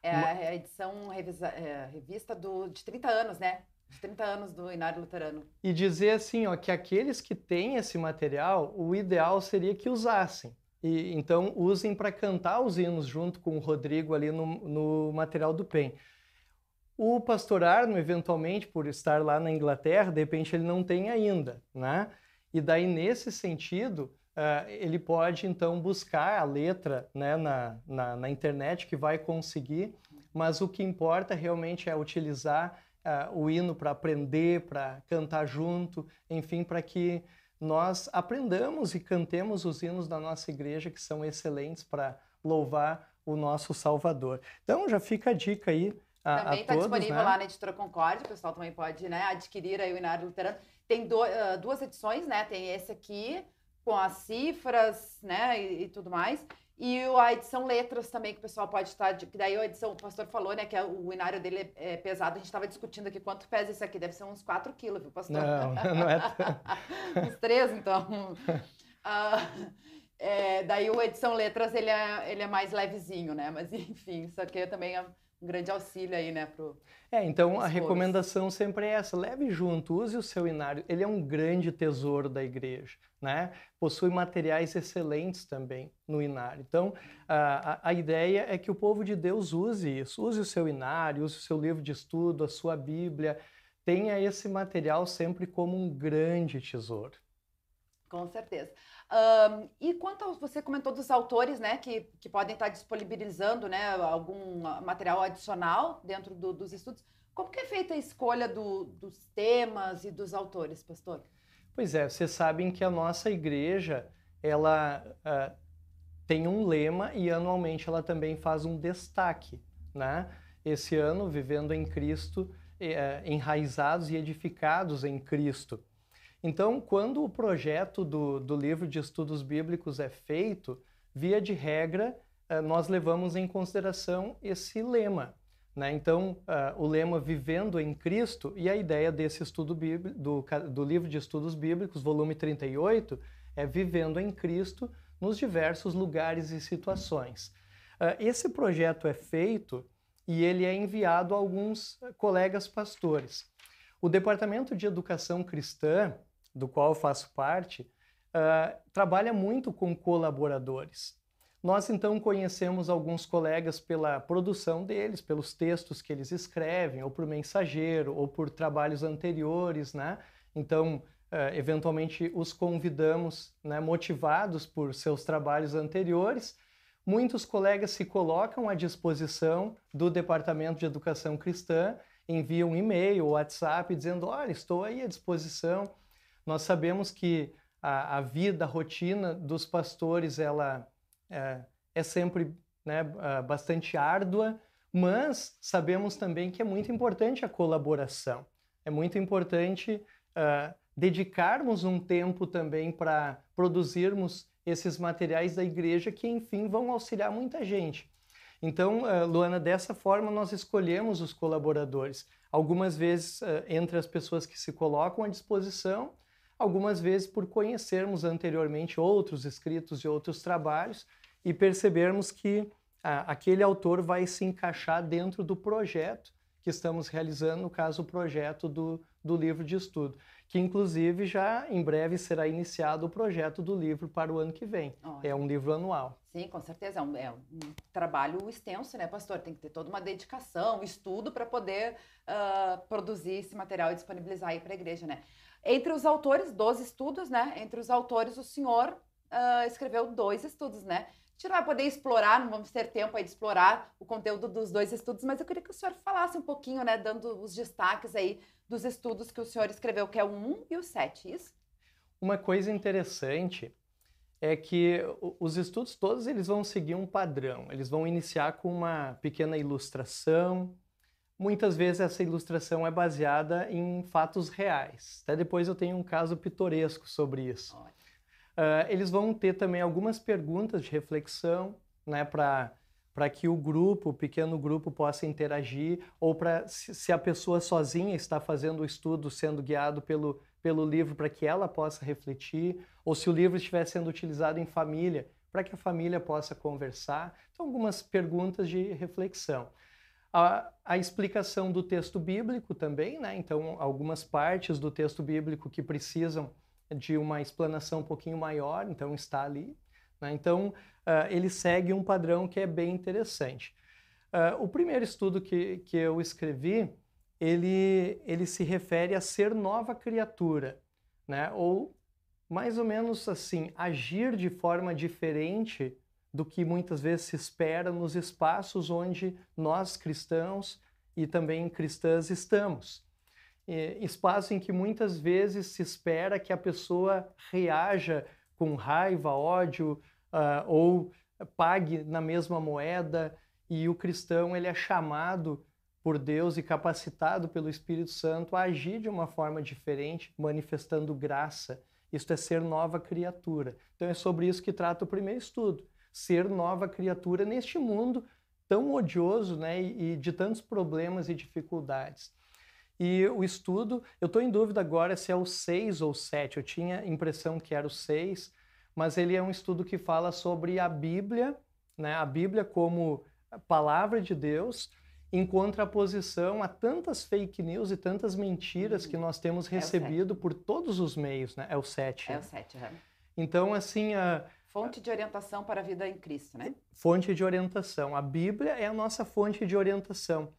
É a edição revisa, é, revista do, de 30 anos, né? Os 30 anos do Inário Luterano. E dizer assim, ó, que aqueles que têm esse material, o ideal seria que usassem. E, então, usem para cantar os hinos junto com o Rodrigo ali no, no material do PEN. O pastor Arno, eventualmente, por estar lá na Inglaterra, de repente ele não tem ainda, né? E daí, nesse sentido, uh, ele pode, então, buscar a letra né, na, na, na internet, que vai conseguir, mas o que importa realmente é utilizar uh, o hino para aprender, para cantar junto, enfim, para que nós aprendamos e cantemos os hinos da nossa igreja, que são excelentes para louvar o nosso Salvador. Então já fica a dica aí. A, também está disponível né? lá na Editora Concorde, o pessoal também pode né, adquirir aí o Inário Luterano. Tem do, uh, duas edições, né? Tem esse aqui, com as cifras, né, e, e tudo mais. E a edição letras também, que o pessoal pode estar. Que daí a edição, o pastor falou, né, que é o inário dele é, é pesado. A gente estava discutindo aqui quanto pesa isso aqui. Deve ser uns 4 quilos, viu, pastor? Não, [LAUGHS] [LAUGHS] não é. uns 3, então. Uh, [LAUGHS] é, daí o edição letras ele é, ele é mais levezinho, né? Mas enfim, isso aqui também é um grande auxílio aí, né, pro É, então a recomendação sempre é essa, leve junto, use o seu inário, ele é um grande tesouro da igreja, né? Possui materiais excelentes também no inário. Então, a, a, a ideia é que o povo de Deus use isso, use o seu inário, use o seu livro de estudo, a sua Bíblia, tenha esse material sempre como um grande tesouro. Com certeza. Um, e quanto ao, você comentou dos autores, né, que, que podem estar disponibilizando, né, algum material adicional dentro do, dos estudos, como que é feita a escolha do, dos temas e dos autores, pastor? Pois é, vocês sabem que a nossa igreja, ela uh, tem um lema e anualmente ela também faz um destaque, né? Esse ano, vivendo em Cristo, eh, enraizados e edificados em Cristo. Então, quando o projeto do, do livro de estudos bíblicos é feito, via de regra, eh, nós levamos em consideração esse lema. Né? Então, uh, o lema Vivendo em Cristo e a ideia desse estudo bíblico, do, do livro de estudos bíblicos, volume 38, é Vivendo em Cristo nos diversos lugares e situações. Uh, esse projeto é feito e ele é enviado a alguns colegas pastores. O Departamento de Educação Cristã do qual faço parte, uh, trabalha muito com colaboradores. Nós então conhecemos alguns colegas pela produção deles, pelos textos que eles escrevem, ou por mensageiro, ou por trabalhos anteriores, né? Então, uh, eventualmente os convidamos, né, motivados por seus trabalhos anteriores. Muitos colegas se colocam à disposição do Departamento de Educação Cristã, enviam e-mail WhatsApp dizendo: olha, estou aí à disposição nós sabemos que a, a vida, a rotina dos pastores, ela é, é sempre né, bastante árdua. mas sabemos também que é muito importante a colaboração. É muito importante uh, dedicarmos um tempo também para produzirmos esses materiais da igreja que, enfim, vão auxiliar muita gente. Então, uh, Luana, dessa forma nós escolhemos os colaboradores. Algumas vezes uh, entre as pessoas que se colocam à disposição, algumas vezes por conhecermos anteriormente outros escritos e outros trabalhos e percebermos que uh, aquele autor vai se encaixar dentro do projeto que estamos realizando, no caso, o projeto do, do livro de estudo que inclusive já em breve será iniciado o projeto do livro para o ano que vem. É um livro anual. Sim, com certeza. É um, é um, trabalho extenso, né, pastor? Tem que ter toda uma dedicação, estudo para poder uh, produzir esse material e disponibilizar aí para a igreja, né? Entre os autores dos estudos, né? Entre os autores, o senhor uh, escreveu dois estudos, né? A gente não vai poder explorar, não vamos ter tempo aí de explorar o conteúdo dos dois estudos, mas eu queria que o senhor falasse um pouquinho, né, dando os destaques aí dos estudos que o senhor escreveu, que é o 1 e o 7, isso? Uma coisa interessante é que os estudos todos eles vão seguir um padrão. Eles vão iniciar com uma pequena ilustração. Muitas vezes essa ilustração é baseada em fatos reais. Até depois eu tenho um caso pitoresco sobre isso. Uh, eles vão ter também algumas perguntas de reflexão, né, para para que o grupo, o pequeno grupo, possa interagir, ou para se, se a pessoa sozinha está fazendo o estudo, sendo guiado pelo, pelo livro, para que ela possa refletir, ou se o livro estiver sendo utilizado em família, para que a família possa conversar. Então, algumas perguntas de reflexão. A, a, explicação do texto bíblico também, né? Então, algumas partes do texto bíblico que precisam de uma explanação um pouquinho maior, então está ali. Né? Então, uh, ele segue um padrão que é bem interessante. Uh, o primeiro estudo que, que eu escrevi, ele, ele se refere a ser nova criatura, né? ou mais ou menos assim, agir de forma diferente do que muitas vezes se espera nos espaços onde nós cristãos e também cristãs estamos espaço em que muitas vezes se espera que a pessoa reaja com raiva, ódio uh, ou pague na mesma moeda e o cristão ele é chamado por Deus e capacitado pelo Espírito Santo a agir de uma forma diferente, manifestando graça. Isto é ser nova criatura. Então é sobre isso que trata o primeiro estudo. Ser nova criatura neste mundo tão odioso né, e de tantos problemas e dificuldades. E o estudo, eu estou em dúvida agora se é o 6 ou 7, eu tinha impressão que era o 6, mas ele é um estudo que fala sobre a Bíblia, né? a Bíblia como palavra de Deus, em contraposição a tantas fake news e tantas mentiras que nós temos é recebido é por todos os meios, né? É o 7. É o 7, é. Então, assim, a... Fonte de orientação para a vida em Cristo, né? Fonte de orientação. A Bíblia é a nossa fonte de orientação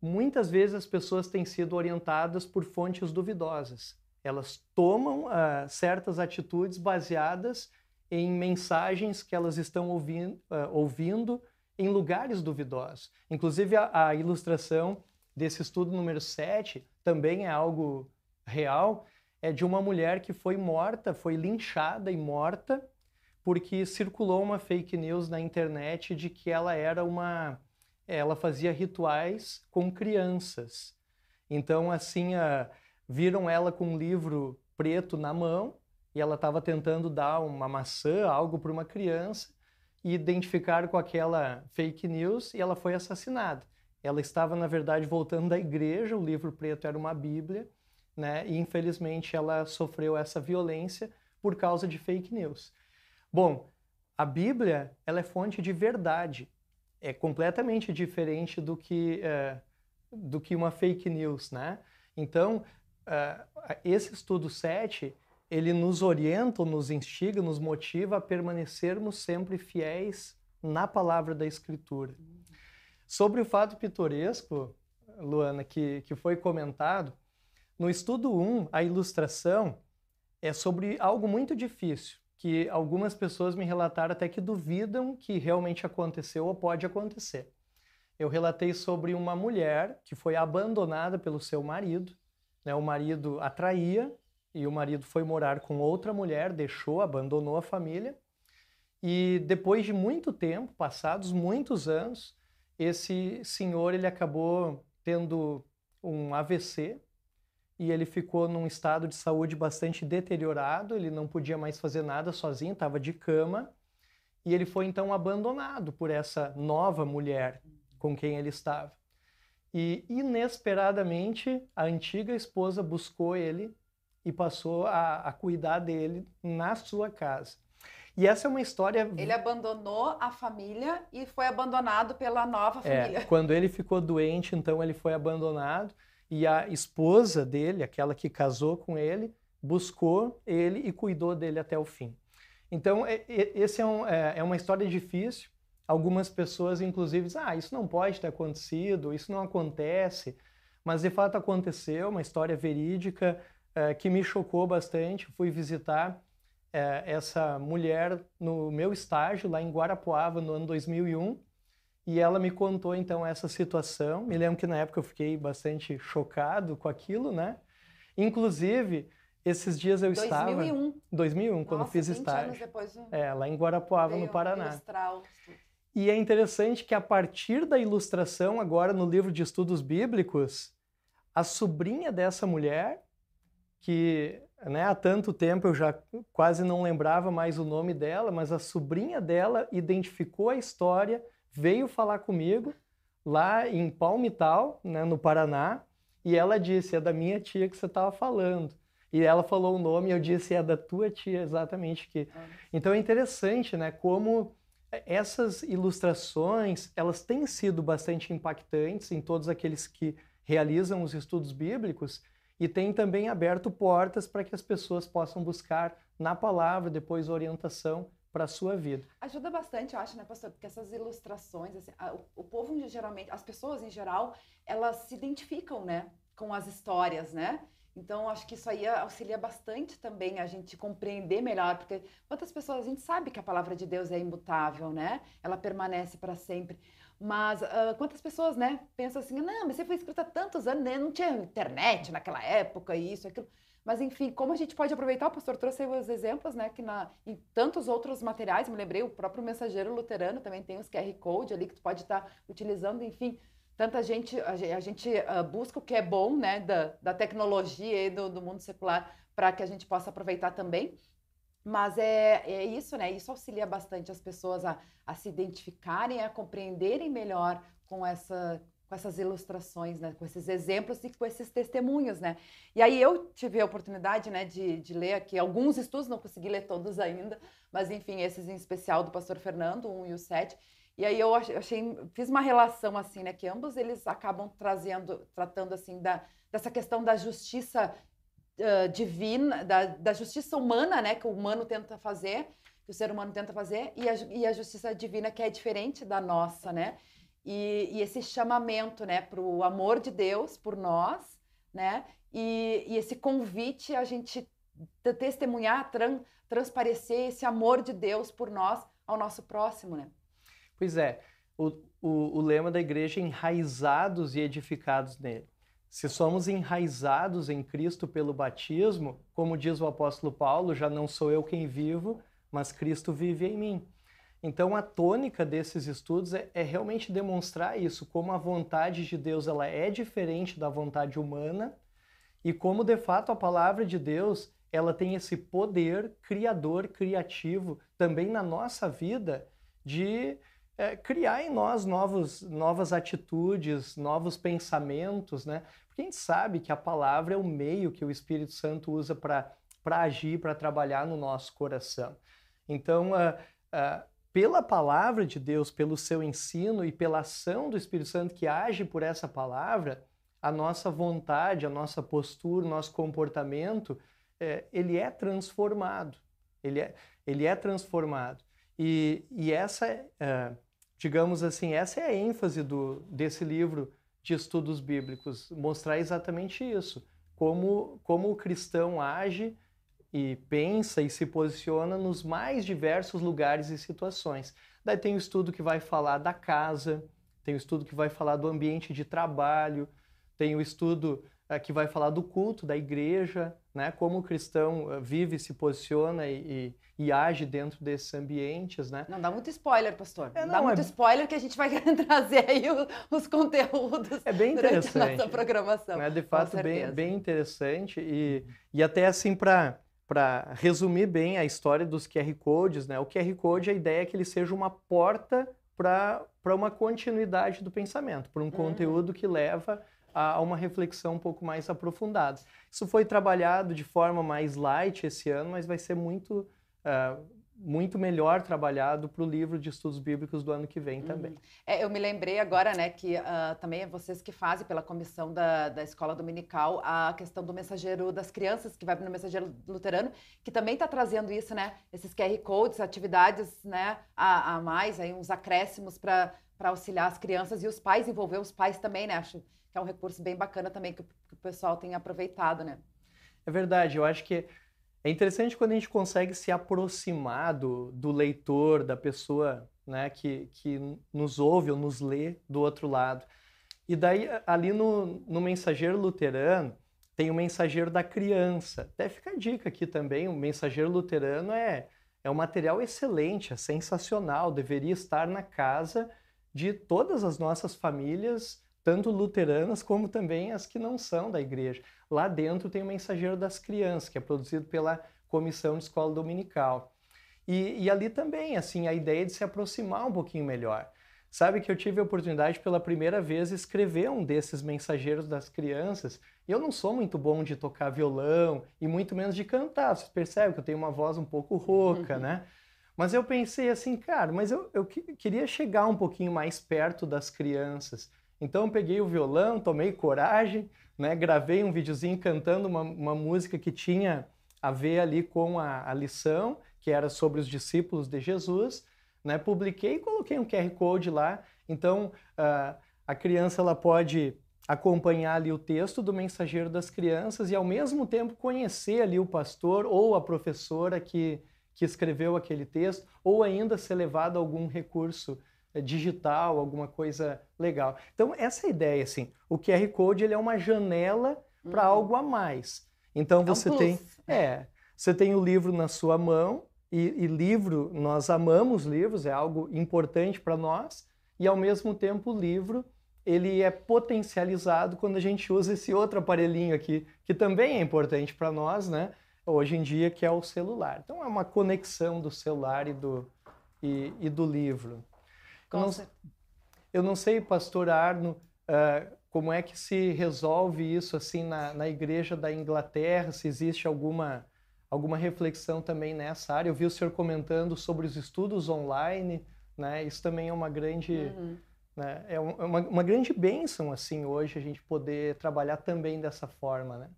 muitas vezes as pessoas têm sido orientadas por fontes duvidosas. Elas tomam uh, certas atitudes baseadas em mensagens que elas estão ouvindo, uh, ouvindo em lugares duvidosos. Inclusive, a, a, ilustração desse estudo número 7 também é algo real. É de uma mulher que foi morta, foi linchada e morta, porque circulou uma fake news na internet de que ela era uma ela fazia rituais com crianças. Então, assim, a, viram ela com um livro preto na mão e ela estava tentando dar uma maçã, algo para uma criança, e identificaram com aquela fake news e ela foi assassinada. Ela estava, na verdade, voltando da igreja, o livro preto era uma Bíblia, né? e infelizmente ela sofreu essa violência por causa de fake news. Bom, a Bíblia ela é fonte de verdade é completamente diferente do que, é, do que uma fake news, né? Então, é, esse estudo 7, ele nos orienta, nos instiga, nos motiva a permanecermos sempre fiéis na palavra da Escritura. Sobre o fato pitoresco, Luana, que, que foi comentado, no estudo 1, a ilustração é sobre algo muito difícil, que algumas pessoas me relataram até que duvidam que realmente aconteceu ou pode acontecer. Eu relatei sobre uma mulher que foi abandonada pelo seu marido, né? o marido a traía e o marido foi morar com outra mulher, deixou, abandonou a família. E depois de muito tempo, passados muitos anos, esse senhor ele acabou tendo um AVC e ele ficou num estado de saúde bastante deteriorado, ele não podia mais fazer nada sozinho, estava de cama, e ele foi então abandonado por essa nova mulher com quem ele estava. E inesperadamente a antiga esposa buscou ele e passou a, a cuidar dele na sua casa. E essa é uma história. Ele abandonou a família e foi abandonado pela nova é, família. É, quando ele ficou doente, então ele foi abandonado e a esposa dele, aquela que casou com ele, buscou ele e cuidou dele até o fim. Então, esse é, um, é, é uma história difícil. Algumas pessoas, inclusive, dizem, ah, isso não pode ter acontecido, isso não acontece. Mas, de fato, aconteceu, uma história verídica é, que me chocou bastante. Fui visitar é, essa mulher no meu estágio, lá em Guarapuava, no ano 2001. E ela me contou então essa situação. Me lembro que na época eu fiquei bastante chocado com aquilo, né? Inclusive, esses dias eu 2001. estava. 2001. 2001, quando Nossa, fiz 20 estágio. Anos depois do... É, lá em Guarapuava, no Paraná. Ilustrar E é interessante que a partir da ilustração, agora no livro de estudos bíblicos, a sobrinha dessa mulher, que né, há tanto tempo eu já quase não lembrava mais o nome dela, mas a sobrinha dela identificou a história veio falar comigo lá em Palmital, né, no Paraná, e ela disse: é da minha tia que você estava falando. E ela falou o nome e eu disse: é da tua tia, exatamente. que. Ah. Então é interessante, né, como essas ilustrações elas têm sido bastante impactantes em todos aqueles que realizam os estudos bíblicos e tem também aberto portas para que as pessoas possam buscar na palavra depois orientação para a sua vida. Ajuda bastante, eu acho, né, pastor? Porque essas ilustrações, assim, a, o, o, povo geralmente, as pessoas em geral, elas se identificam, né, com as histórias, né? Então, acho que isso aí auxilia bastante também a gente compreender melhor, porque quantas pessoas a gente sabe que a palavra de Deus é imutável, né? Ela permanece para sempre. Mas uh, quantas pessoas, né, pensam assim, não, mas você foi escrita há tantos anos, né? não tinha internet naquela época, isso, aquilo. Mas, enfim, como a gente pode aproveitar, o pastor trouxe aí os exemplos, né, que na, em tantos outros materiais, me lembrei, o próprio mensageiro luterano também tem os QR Code ali que tu pode estar tá utilizando, enfim, tanta gente, a gente uh, busca o que é bom, né, da, da tecnologia e do, do mundo secular para que a gente possa aproveitar também. Mas é, é isso, né? Isso auxilia bastante as pessoas a, a se identificarem, a compreenderem melhor com essa, com essas ilustrações, né, com esses exemplos e com esses testemunhos, né. E aí eu tive a oportunidade, né, de, de ler aqui alguns estudos, não consegui ler todos ainda, mas enfim, esses em especial do pastor Fernando, 1 e o 7, e aí eu achei, fiz uma relação assim, né, que ambos eles acabam trazendo, tratando assim da, dessa questão da justiça uh, divina, da, da justiça humana, né, que o humano tenta fazer, que o ser humano tenta fazer, e a, e a justiça divina que é diferente da nossa, né, e, e esse chamamento, né, para o amor de Deus por nós, né, e, e esse convite a gente testemunhar, tran, transparecer esse amor de Deus por nós ao nosso próximo, né? Pois é, o, o, o lema da igreja é enraizados e edificados nele. Se somos enraizados em Cristo pelo batismo, como diz o apóstolo Paulo, já não sou eu quem vivo, mas Cristo vive em mim. Então, a tônica desses estudos é, é, realmente demonstrar isso, como a vontade de Deus ela é diferente da vontade humana e como, de fato, a palavra de Deus ela tem esse poder criador, criativo, também na nossa vida, de é, criar em nós novos, novas atitudes, novos pensamentos, né? Porque a gente sabe que a palavra é o meio que o Espírito Santo usa para agir, para trabalhar no nosso coração. Então, uh, uh, pela palavra de Deus, pelo seu ensino e pela ação do Espírito Santo que age por essa palavra, a nossa vontade, a nossa postura, o nosso comportamento, é, ele é transformado. Ele é, ele é transformado. E, e essa, é, digamos assim, essa é a ênfase do, desse livro de estudos bíblicos, mostrar exatamente isso. Como, como o cristão age e pensa e se posiciona nos mais diversos lugares e situações. Daí tem o estudo que vai falar da casa, tem o estudo que vai falar do ambiente de trabalho, tem o estudo uh, que vai falar do culto da igreja, né? Como o cristão uh, vive, se posiciona e, e, e, age dentro desses ambientes, né? Não dá muito spoiler, pastor. É, não, dá muito é... spoiler que a gente vai [LAUGHS] trazer aí os, os conteúdos. É bem interessante. A nossa programação. Né? De fato, bem, bem interessante e, e até assim para para resumir bem a história dos QR Codes, né? O QR Code, a ideia é que ele seja uma porta para uma continuidade do pensamento, para um uhum. conteúdo que leva a, uma reflexão um pouco mais aprofundada. Isso foi trabalhado de forma mais light esse ano, mas vai ser muito uh, muito melhor trabalhado para o livro de estudos bíblicos do ano que vem também. Uhum. É, eu me lembrei agora, né, que uh, também é vocês que fazem pela comissão da, da escola dominical a questão do mensageiro das crianças, que vai no mensageiro luterano, que também está trazendo isso, né, esses QR Codes, atividades, né, a, a mais, aí uns acréscimos para auxiliar as crianças e os pais, envolver os pais também, né, acho que é um recurso bem bacana também que, que o pessoal tem aproveitado, né. É verdade, eu acho que é interessante quando a gente consegue se aproximar do, do leitor, da pessoa né, que, que nos ouve ou nos lê do outro lado. E daí, ali no, no Mensageiro Luterano, tem o Mensageiro da Criança. Até fica a dica aqui também: o Mensageiro Luterano é, é um material excelente, é sensacional, deveria estar na casa de todas as nossas famílias, tanto luteranas como também as que não são da igreja. Lá dentro tem o Mensageiro das Crianças, que é produzido pela Comissão de Escola Dominical. E, e, ali também, assim, a ideia de se aproximar um pouquinho melhor. Sabe que eu tive a oportunidade pela primeira vez de escrever um desses mensageiros das crianças. Eu não sou muito bom de tocar violão e muito menos de cantar. Você percebe que eu tenho uma voz um pouco rouca, uhum. né? Mas eu pensei assim, cara, mas eu, eu queria chegar um pouquinho mais perto das crianças. Então eu peguei o violão, tomei coragem, né? Gravei um videozinho cantando uma, uma música que tinha a ver ali com a, a lição, que era sobre os discípulos de Jesus, né? Publiquei e coloquei um QR Code lá. Então uh, a criança ela pode acompanhar ali o texto do mensageiro das crianças e ao mesmo tempo conhecer ali o pastor ou a professora que, que escreveu aquele texto, ou ainda ser levado a algum recurso digital, alguma coisa legal. Então, essa é a ideia, assim, o QR Code ele é uma janela para uhum. algo a mais. Então, você é um tem... É, você tem o livro na sua mão, e, e livro, nós amamos livros, é algo importante para nós, e ao mesmo tempo o livro ele é potencializado quando a gente usa esse outro aparelhinho aqui, que também é importante para nós, né? Hoje em dia, que é o celular. Então é uma conexão do celular e do, e, e do livro. Eu não, eu não, sei, pastor Arno, uh, como é que se resolve isso assim na, na igreja da Inglaterra, se existe alguma, alguma reflexão também nessa área. Eu vi o senhor comentando sobre os estudos online, né? Isso também é uma grande... Uhum. Né? É, é uma, uma grande bênção, assim, hoje, a gente poder trabalhar também dessa forma, né?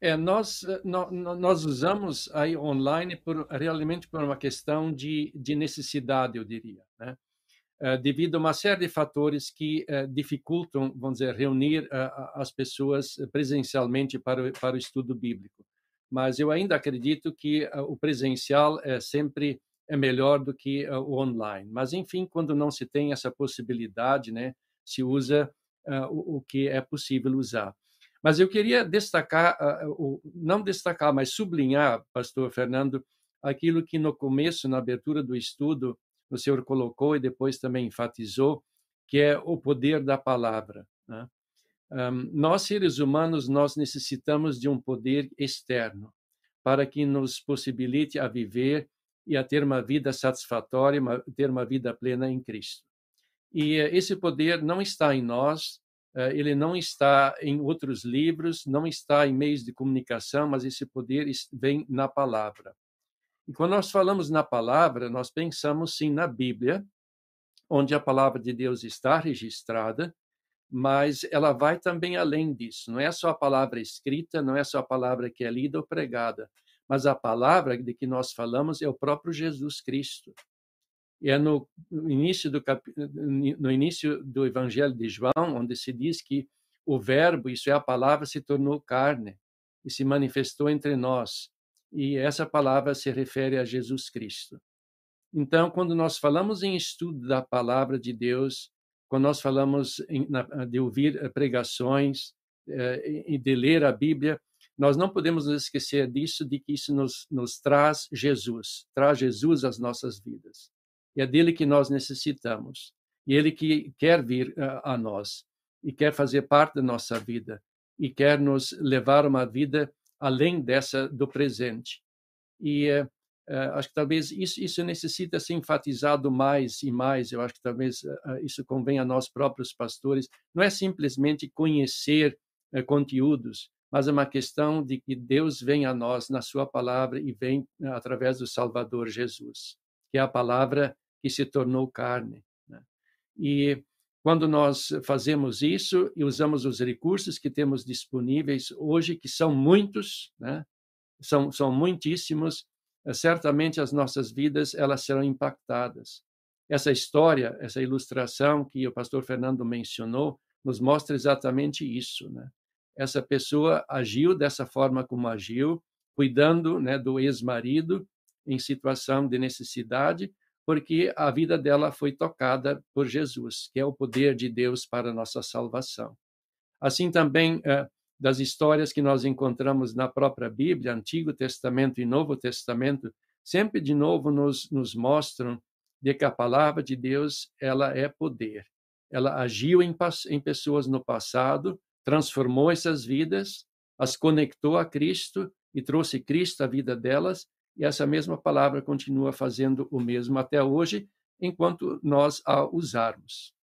É, nós, nós usamos aí online por, realmente por uma questão de, de necessidade, eu diria, devido a uma série de fatores que uh, dificultam, vamos dizer, reunir uh, as pessoas presencialmente para o, para o estudo bíblico. Mas eu ainda acredito que o presencial é sempre é melhor do que o online. Mas enfim, quando não se tem essa possibilidade, né, se usa o que é possível usar. Mas eu queria destacar, não destacar, mas sublinhar, pastor Fernando, aquilo que no começo, na abertura do estudo, o senhor colocou e depois também enfatizou, que é o poder da palavra. Né? Um, nós, seres humanos, nós necessitamos de um poder externo para que nos possibilite a viver e a ter uma vida satisfatória, uma, ter uma vida plena em Cristo. E uh, esse poder não está em nós, eh, ele não está em outros livros, não está em meios de comunicação, mas esse poder vem na palavra. E quando nós falamos na palavra, nós pensamos sim na Bíblia, onde a palavra de Deus está registrada, mas ela vai também além disso. Não é só a palavra escrita, não é só a palavra que é lida ou pregada, mas a palavra de que nós falamos é o próprio Jesus Cristo. E é no início do cap... no início do Evangelho de João, onde se diz que o Verbo, isso é a palavra, se tornou carne e se manifestou entre nós. E essa palavra se refere a Jesus Cristo. Então, quando nós falamos em estudo da palavra de Deus, quando nós falamos em, na, de ouvir pregações, e de ler a Bíblia, nós não podemos nos esquecer disso, de que isso nos, nos traz Jesus, traz Jesus às nossas vidas. E é dele que nós necessitamos. E ele que quer vir a nós e quer fazer parte da nossa vida e quer nos levar a uma vida além dessa do presente. E uh, uh, acho que talvez isso, isso necessita ser enfatizado mais e mais. Eu acho que talvez uh, isso convém a nós próprios pastores. Não é simplesmente conhecer conteúdos, mas é uma questão de que Deus vem a nós na Sua palavra e vem através do Salvador Jesus, que é a palavra que se tornou carne. Né? E quando nós fazemos isso e usamos os recursos que temos disponíveis hoje, que são muitos, né? são, são muitíssimos, eh, certamente as nossas vidas elas serão impactadas. Essa história, essa ilustração que o pastor Fernando mencionou, nos mostra exatamente isso. Né? essa pessoa agiu dessa forma como agiu, cuidando né, do ex-marido em situação de necessidade, porque a vida dela foi tocada por Jesus, que é o poder de Deus para a nossa salvação. Assim também eh, das histórias que nós encontramos na própria Bíblia, Antigo Testamento e Novo Testamento, sempre de novo nos, nos mostram de que a palavra de Deus ela é poder. Ela agiu em, em pessoas no passado, transformou essas vidas, as conectou a Cristo e trouxe Cristo à vida delas, e essa mesma palavra continua fazendo o mesmo até hoje, enquanto nós a usarmos.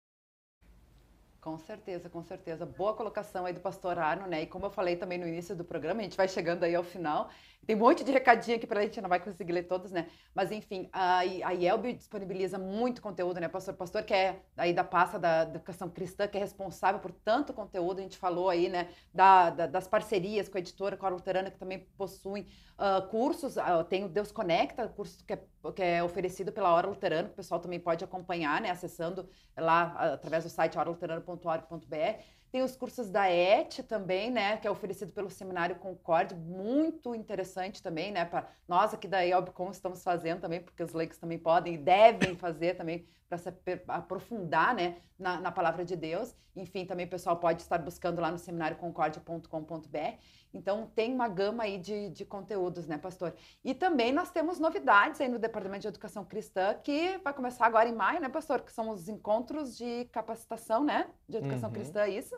Com certeza, com certeza. Boa colocação aí do pastor Arno, né? E como eu falei também no início do programa, a gente vai chegando aí ao final. Tem um monte de recadinho aqui para a gente, não vai conseguir ler todos, né? Mas enfim, a, a IELB disponibiliza muito conteúdo, né, pastor? Pastor que é aí da pasta da educação cristã, que é responsável por tanto conteúdo, a gente falou aí, né, da, da das parcerias com a editora, com a Luterana, que também possuem uh, cursos. Uh, tem o Deus Conecta, curso que é, que é oferecido pela Hora Luterana, que o pessoal também pode acompanhar, né, acessando lá através do site horaluterana.org.br. Tem os cursos da ET também, né, que é oferecido pelo Seminário Concorde, muito interessante também, né, para nós aqui da EOBCOM estamos fazendo também, porque os leigos também podem e devem fazer também para se aprofundar, né, na, na, palavra de Deus. Enfim, também o pessoal pode estar buscando lá no seminarioconcordia.com.br. Então, tem uma gama aí de, de conteúdos, né, pastor? E também nós temos novidades aí no Departamento de Educação Cristã, que vai começar agora em maio, né, pastor? Que são os encontros de capacitação, né, de Educação uhum. Cristã, é isso?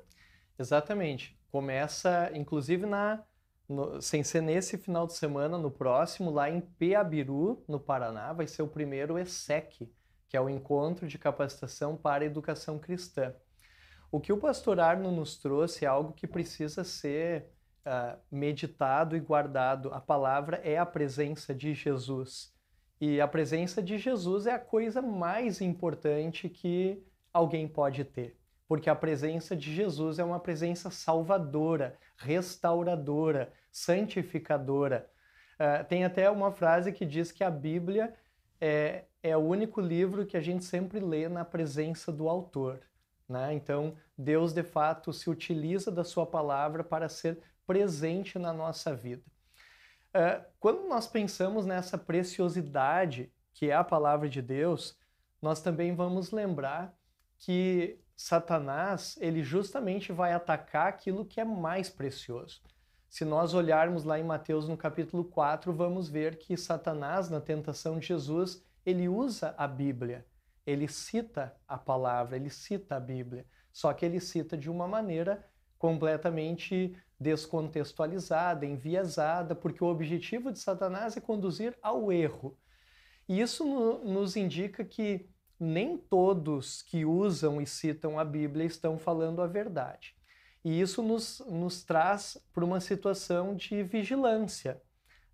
Exatamente. Começa, inclusive, na no, sem ser nesse final de semana, no próximo, lá em Peabiru, no Paraná, vai ser o primeiro ESSEC, que é o Encontro de Capacitação para a Educação Cristã. O que o pastor Arno nos trouxe é algo que precisa ser uh, meditado e guardado. A palavra é a presença de Jesus. E a presença de Jesus é a coisa mais importante que alguém pode ter. Porque a presença de Jesus é uma presença salvadora, restauradora, santificadora. Uh, tem até uma frase que diz que a Bíblia é, é o único livro que a gente sempre lê na presença do autor. Né? Então, Deus de fato se utiliza da sua palavra para ser presente na nossa vida. Uh, quando nós pensamos nessa preciosidade que é a palavra de Deus, nós também vamos lembrar que Satanás, ele justamente vai atacar aquilo que é mais precioso. Se nós olharmos lá em Mateus no capítulo 4, vamos ver que Satanás, na tentação de Jesus, ele usa a Bíblia, ele cita a palavra, ele cita a Bíblia, só que ele cita de uma maneira completamente descontextualizada, enviesada, porque o objetivo de Satanás é conduzir ao erro. E isso no, nos indica que nem todos que usam e citam a Bíblia estão falando a verdade. E isso nos, nos traz para uma situação de vigilância.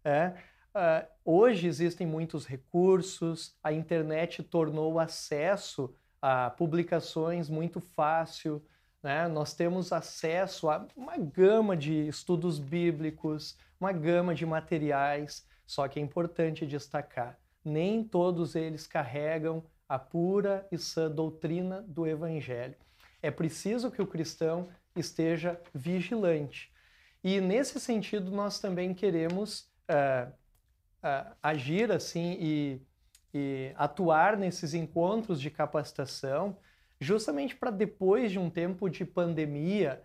É? Uh, hoje existem muitos recursos, a internet tornou o acesso a publicações muito fácil, né? Nós temos acesso a uma gama de estudos bíblicos, uma gama de materiais, só que é importante destacar: nem todos eles carregam a pura e sã doutrina do Evangelho. É preciso que o cristão esteja vigilante. E nesse sentido, nós também queremos uh, uh, agir assim e, e atuar nesses encontros de capacitação justamente para depois de um tempo de pandemia,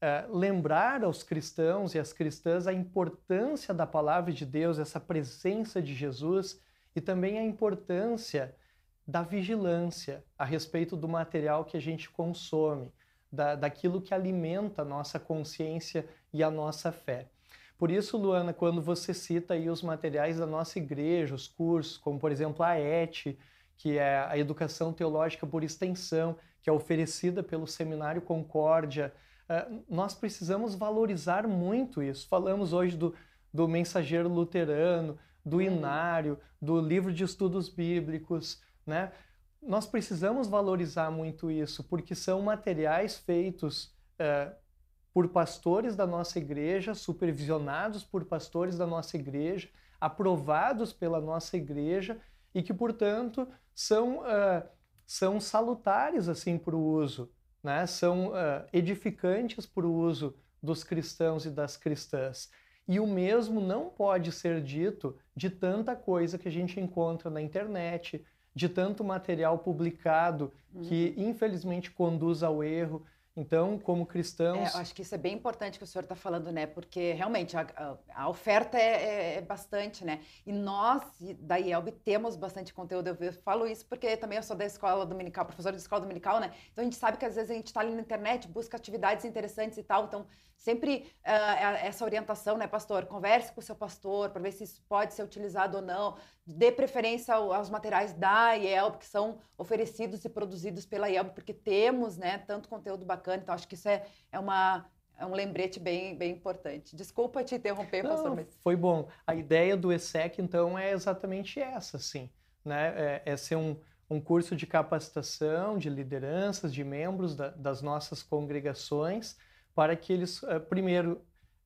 uh, lembrar aos cristãos e às cristãs a importância da palavra de Deus, essa presença de Jesus e também a importância da vigilância a respeito do material que a gente consome, da, daquilo que alimenta a nossa consciência e a nossa fé. Por isso, Luana, quando você cita aí os materiais da nossa igreja, os cursos, como por exemplo a ET, que é a Educação Teológica por Extensão, que é oferecida pelo Seminário Concórdia, eh, nós precisamos valorizar muito isso. Falamos hoje do, do Mensageiro Luterano, do Inário, do Livro de Estudos Bíblicos, né? Nós precisamos valorizar muito isso, porque são materiais feitos eh, por pastores da nossa igreja, supervisionados por pastores da nossa igreja, aprovados pela nossa igreja e que, portanto, são, uh, são salutares assim para o uso, né? são uh, edificantes para o uso dos cristãos e das cristãs. E o mesmo não pode ser dito de tanta coisa que a gente encontra na internet, de tanto material publicado que uhum. infelizmente conduz ao erro, então, como cristãos. É, acho que isso é bem importante que o senhor está falando, né? Porque realmente a, a, a oferta é, é, é, bastante, né? E nós, da IELB, temos bastante conteúdo. Eu falo isso porque também eu sou da escola dominical, professora de escola dominical, né? Então a gente sabe que às vezes a gente está ali na internet, busca atividades interessantes e tal. Então, sempre uh, essa orientação, né, pastor? Converse com o seu pastor para ver se isso pode ser utilizado ou não. Dê preferência aos materiais da IELB, que são oferecidos e produzidos pela IELB, porque temos, né, tanto conteúdo bacana. Então, acho que isso é, é uma é um lembrete bem, bem importante. Desculpa te interromper, Não, pastor. Mas... Foi bom. A ideia do ESEC, então, é exatamente essa, sim. Né? É, é ser um, um curso de capacitação de lideranças, de membros da, das nossas congregações, para que eles, eh, primeiro,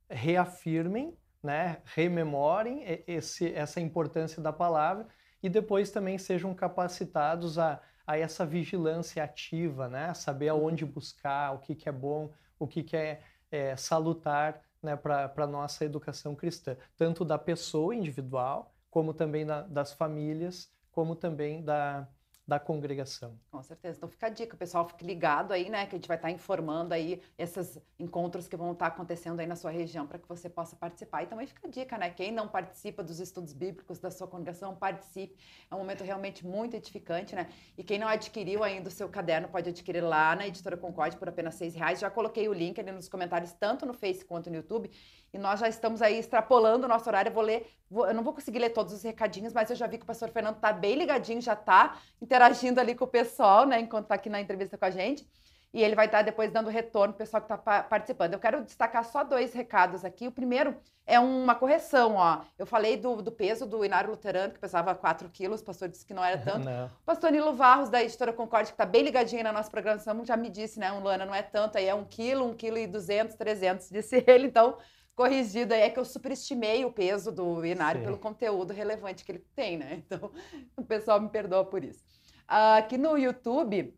reafirmem, né, rememorem esse, essa importância da palavra e depois também sejam capacitados a, a essa vigilância ativa, né, saber aonde buscar, o que, que é bom, o que, que é, é salutar né, para a nossa educação cristã, tanto da pessoa individual, como também da, das famílias, como também da, da congregação. Com certeza. Então fica a dica, pessoal, fique ligado aí, né, que a gente vai estar informando aí esses encontros que vão estar acontecendo aí na sua região para que você possa participar. E também fica a dica, né, quem não participa dos estudos bíblicos da sua congregação, participe. É um momento realmente muito edificante, né? E quem não adquiriu ainda o seu caderno pode adquirir lá na Editora Concorde por apenas seis reais. Já coloquei o link ali nos comentários, tanto no Face quanto no YouTube. E nós já estamos aí extrapolando o nosso horário. Eu vou ler, vou, eu não vou conseguir ler todos os recadinhos, mas eu já vi que o pastor Fernando está bem ligadinho, já está interagindo ali com o pessoal, né, enquanto está aqui na entrevista com a gente. E ele vai estar tá depois dando retorno para o pessoal que está participando. Eu quero destacar só dois recados aqui. O primeiro é uma correção, ó. Eu falei do, do peso do Inário Luterano, que pesava 4 quilos, o pastor disse que não era [LAUGHS] tanto. Não. O pastor Nilo Varros, da editora Concorde, que está bem ligadinho na nossa programação, já me disse, né, um Luana, não é tanto, aí é 1 quilo, 1 quilo e 200, 300, disse [LAUGHS] ele. Então, corrigido aí é que eu superestimei o peso do Inário Sim. pelo conteúdo relevante que ele tem, né? [LAUGHS] Então, o pessoal me perdoa por isso. Uh, aqui no YouTube,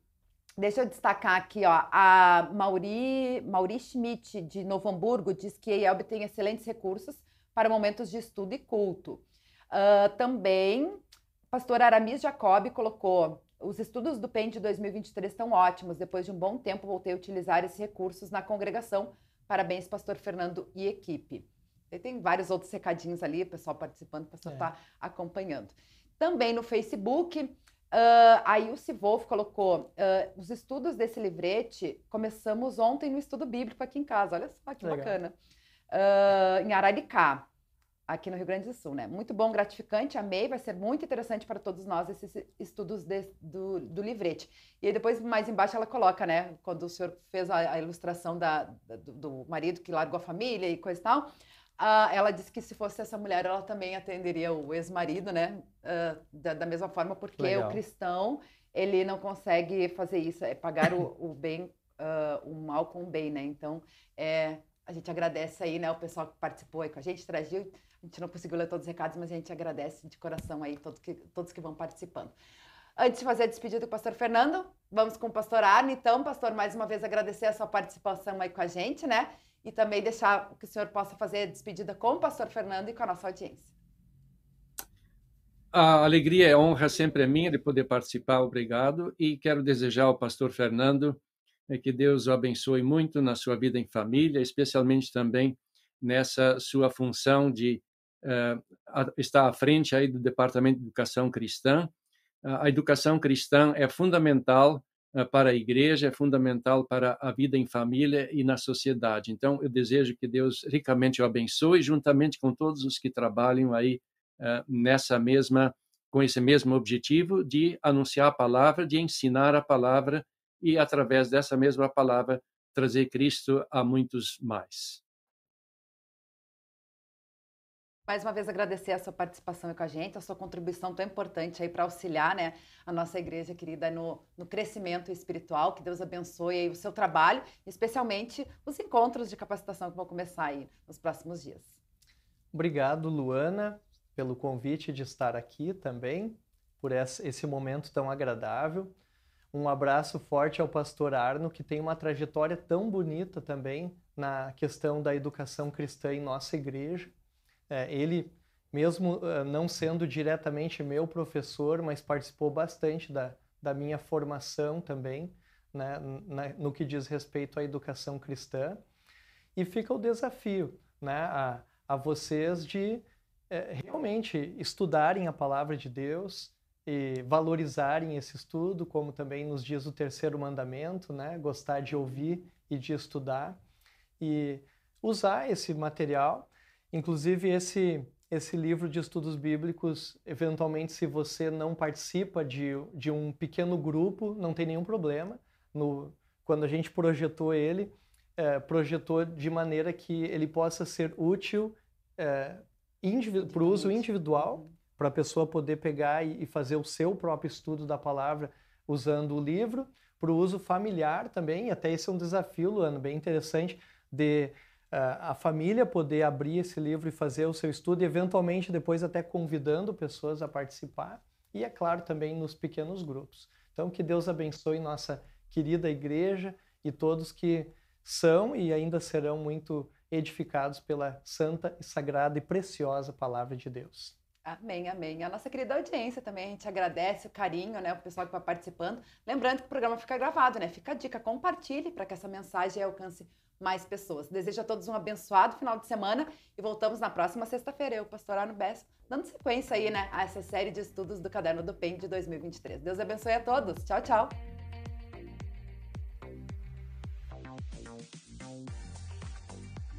deixa eu destacar aqui, ó, a Mauri, Mauri Schmidt, de Novo Hamburgo, diz que a IELB tem excelentes recursos para momentos de estudo e culto. Uh, também, pastor Aramis Jacob colocou os estudos do PEN de 2023 estão ótimos. Depois de um bom tempo, voltei a utilizar esses recursos na congregação Parabéns, pastor Fernando e equipe. E tem vários outros recadinhos ali, o pessoal participando, o pessoal está é. acompanhando. Também no Facebook, uh, a Ilse Wolf colocou: uh, os estudos desse livrete começamos ontem no estudo bíblico aqui em casa. Olha só que Legal. bacana. Uh, em Araricá aqui no Rio Grande do Sul, né? Muito bom, gratificante, amei, vai ser muito interessante para todos nós esses estudos de, do, do livrete. E aí depois, mais embaixo, ela coloca, né? Quando o senhor fez a, a ilustração da, da, do marido que largou a família e coisa e tal, ela disse que se fosse essa mulher, ela também atenderia o ex-marido, né? Uh, da, da, mesma forma, porque Legal. o cristão, ele não consegue fazer isso, é pagar o, o bem, uh, o mal com o bem, né? Então, é, a gente agradece aí, né, o pessoal que participou aí com a gente, tragiu a gente não conseguiu ler todos os recados, mas a gente agradece de coração aí todos que, todos que vão participando. Antes de fazer a despedida do pastor Fernando, vamos com o pastor Arne. Então, pastor, mais uma vez agradecer a sua participação aí com a gente, né? E também deixar que o senhor possa fazer a despedida com o pastor Fernando e com a nossa audiência. A alegria e a honra sempre é minha de poder participar, obrigado. E quero desejar ao pastor Fernando é que Deus o abençoe muito na sua vida em família, especialmente também nessa sua função de uh, estar à frente aí do Departamento de Educação Cristã. A educação cristã é fundamental uh, para a igreja, é fundamental para a vida em família e na sociedade. Então, eu desejo que Deus ricamente o abençoe, juntamente com todos os que trabalham aí nessa mesma com esse mesmo objetivo de anunciar a palavra, de ensinar a palavra e, através dessa mesma palavra, trazer Cristo a muitos mais. Mais uma vez agradecer a sua participação com a gente, a sua contribuição tão importante aí para auxiliar né, a nossa igreja querida no, no crescimento espiritual. Que Deus abençoe aí o seu trabalho, especialmente os encontros de capacitação que vão começar aí nos próximos dias. Obrigado, Luana, pelo convite de estar aqui também, por esse momento tão agradável. Um abraço forte ao pastor Arno, que tem uma trajetória tão bonita também na questão da educação cristã em nossa igreja. É, ele, mesmo não sendo diretamente meu professor, mas participou bastante da, da minha formação também, né, na, no que diz respeito à educação cristã. E fica o desafio né, a, a vocês de é, realmente estudarem a palavra de Deus, e valorizarem esse estudo, como também nos diz o terceiro mandamento, né? Gostar de ouvir e de estudar e usar esse material, inclusive esse esse livro de estudos bíblicos, eventualmente se você não participa de, de um pequeno grupo, não tem nenhum problema. No, quando a gente projetou ele, é, projetou de maneira que ele possa ser útil é, para o uso individual para a pessoa poder pegar e, fazer o seu próprio estudo da palavra usando o livro, para o uso familiar também, até esse é um desafio, Luano, bem interessante, de a família poder abrir esse livro e fazer o seu estudo e eventualmente depois até convidando pessoas a participar e, é claro, também nos pequenos grupos. Então, que Deus abençoe nossa querida igreja e todos que são e ainda serão muito edificados pela santa e sagrada e preciosa palavra de Deus. Amém, amém. A nossa querida audiência também, a gente agradece o carinho, né, o pessoal que vai participando. Lembrando que o programa fica gravado, né? Fica a dica, compartilhe para que essa mensagem alcance mais pessoas. Desejo a todos um abençoado final de semana e voltamos na próxima sexta-feira. Eu, pastor Arno Bess, dando sequência aí, né, a essa série de estudos do Caderno do PEN de 2023. Deus abençoe a todos. Tchau, tchau.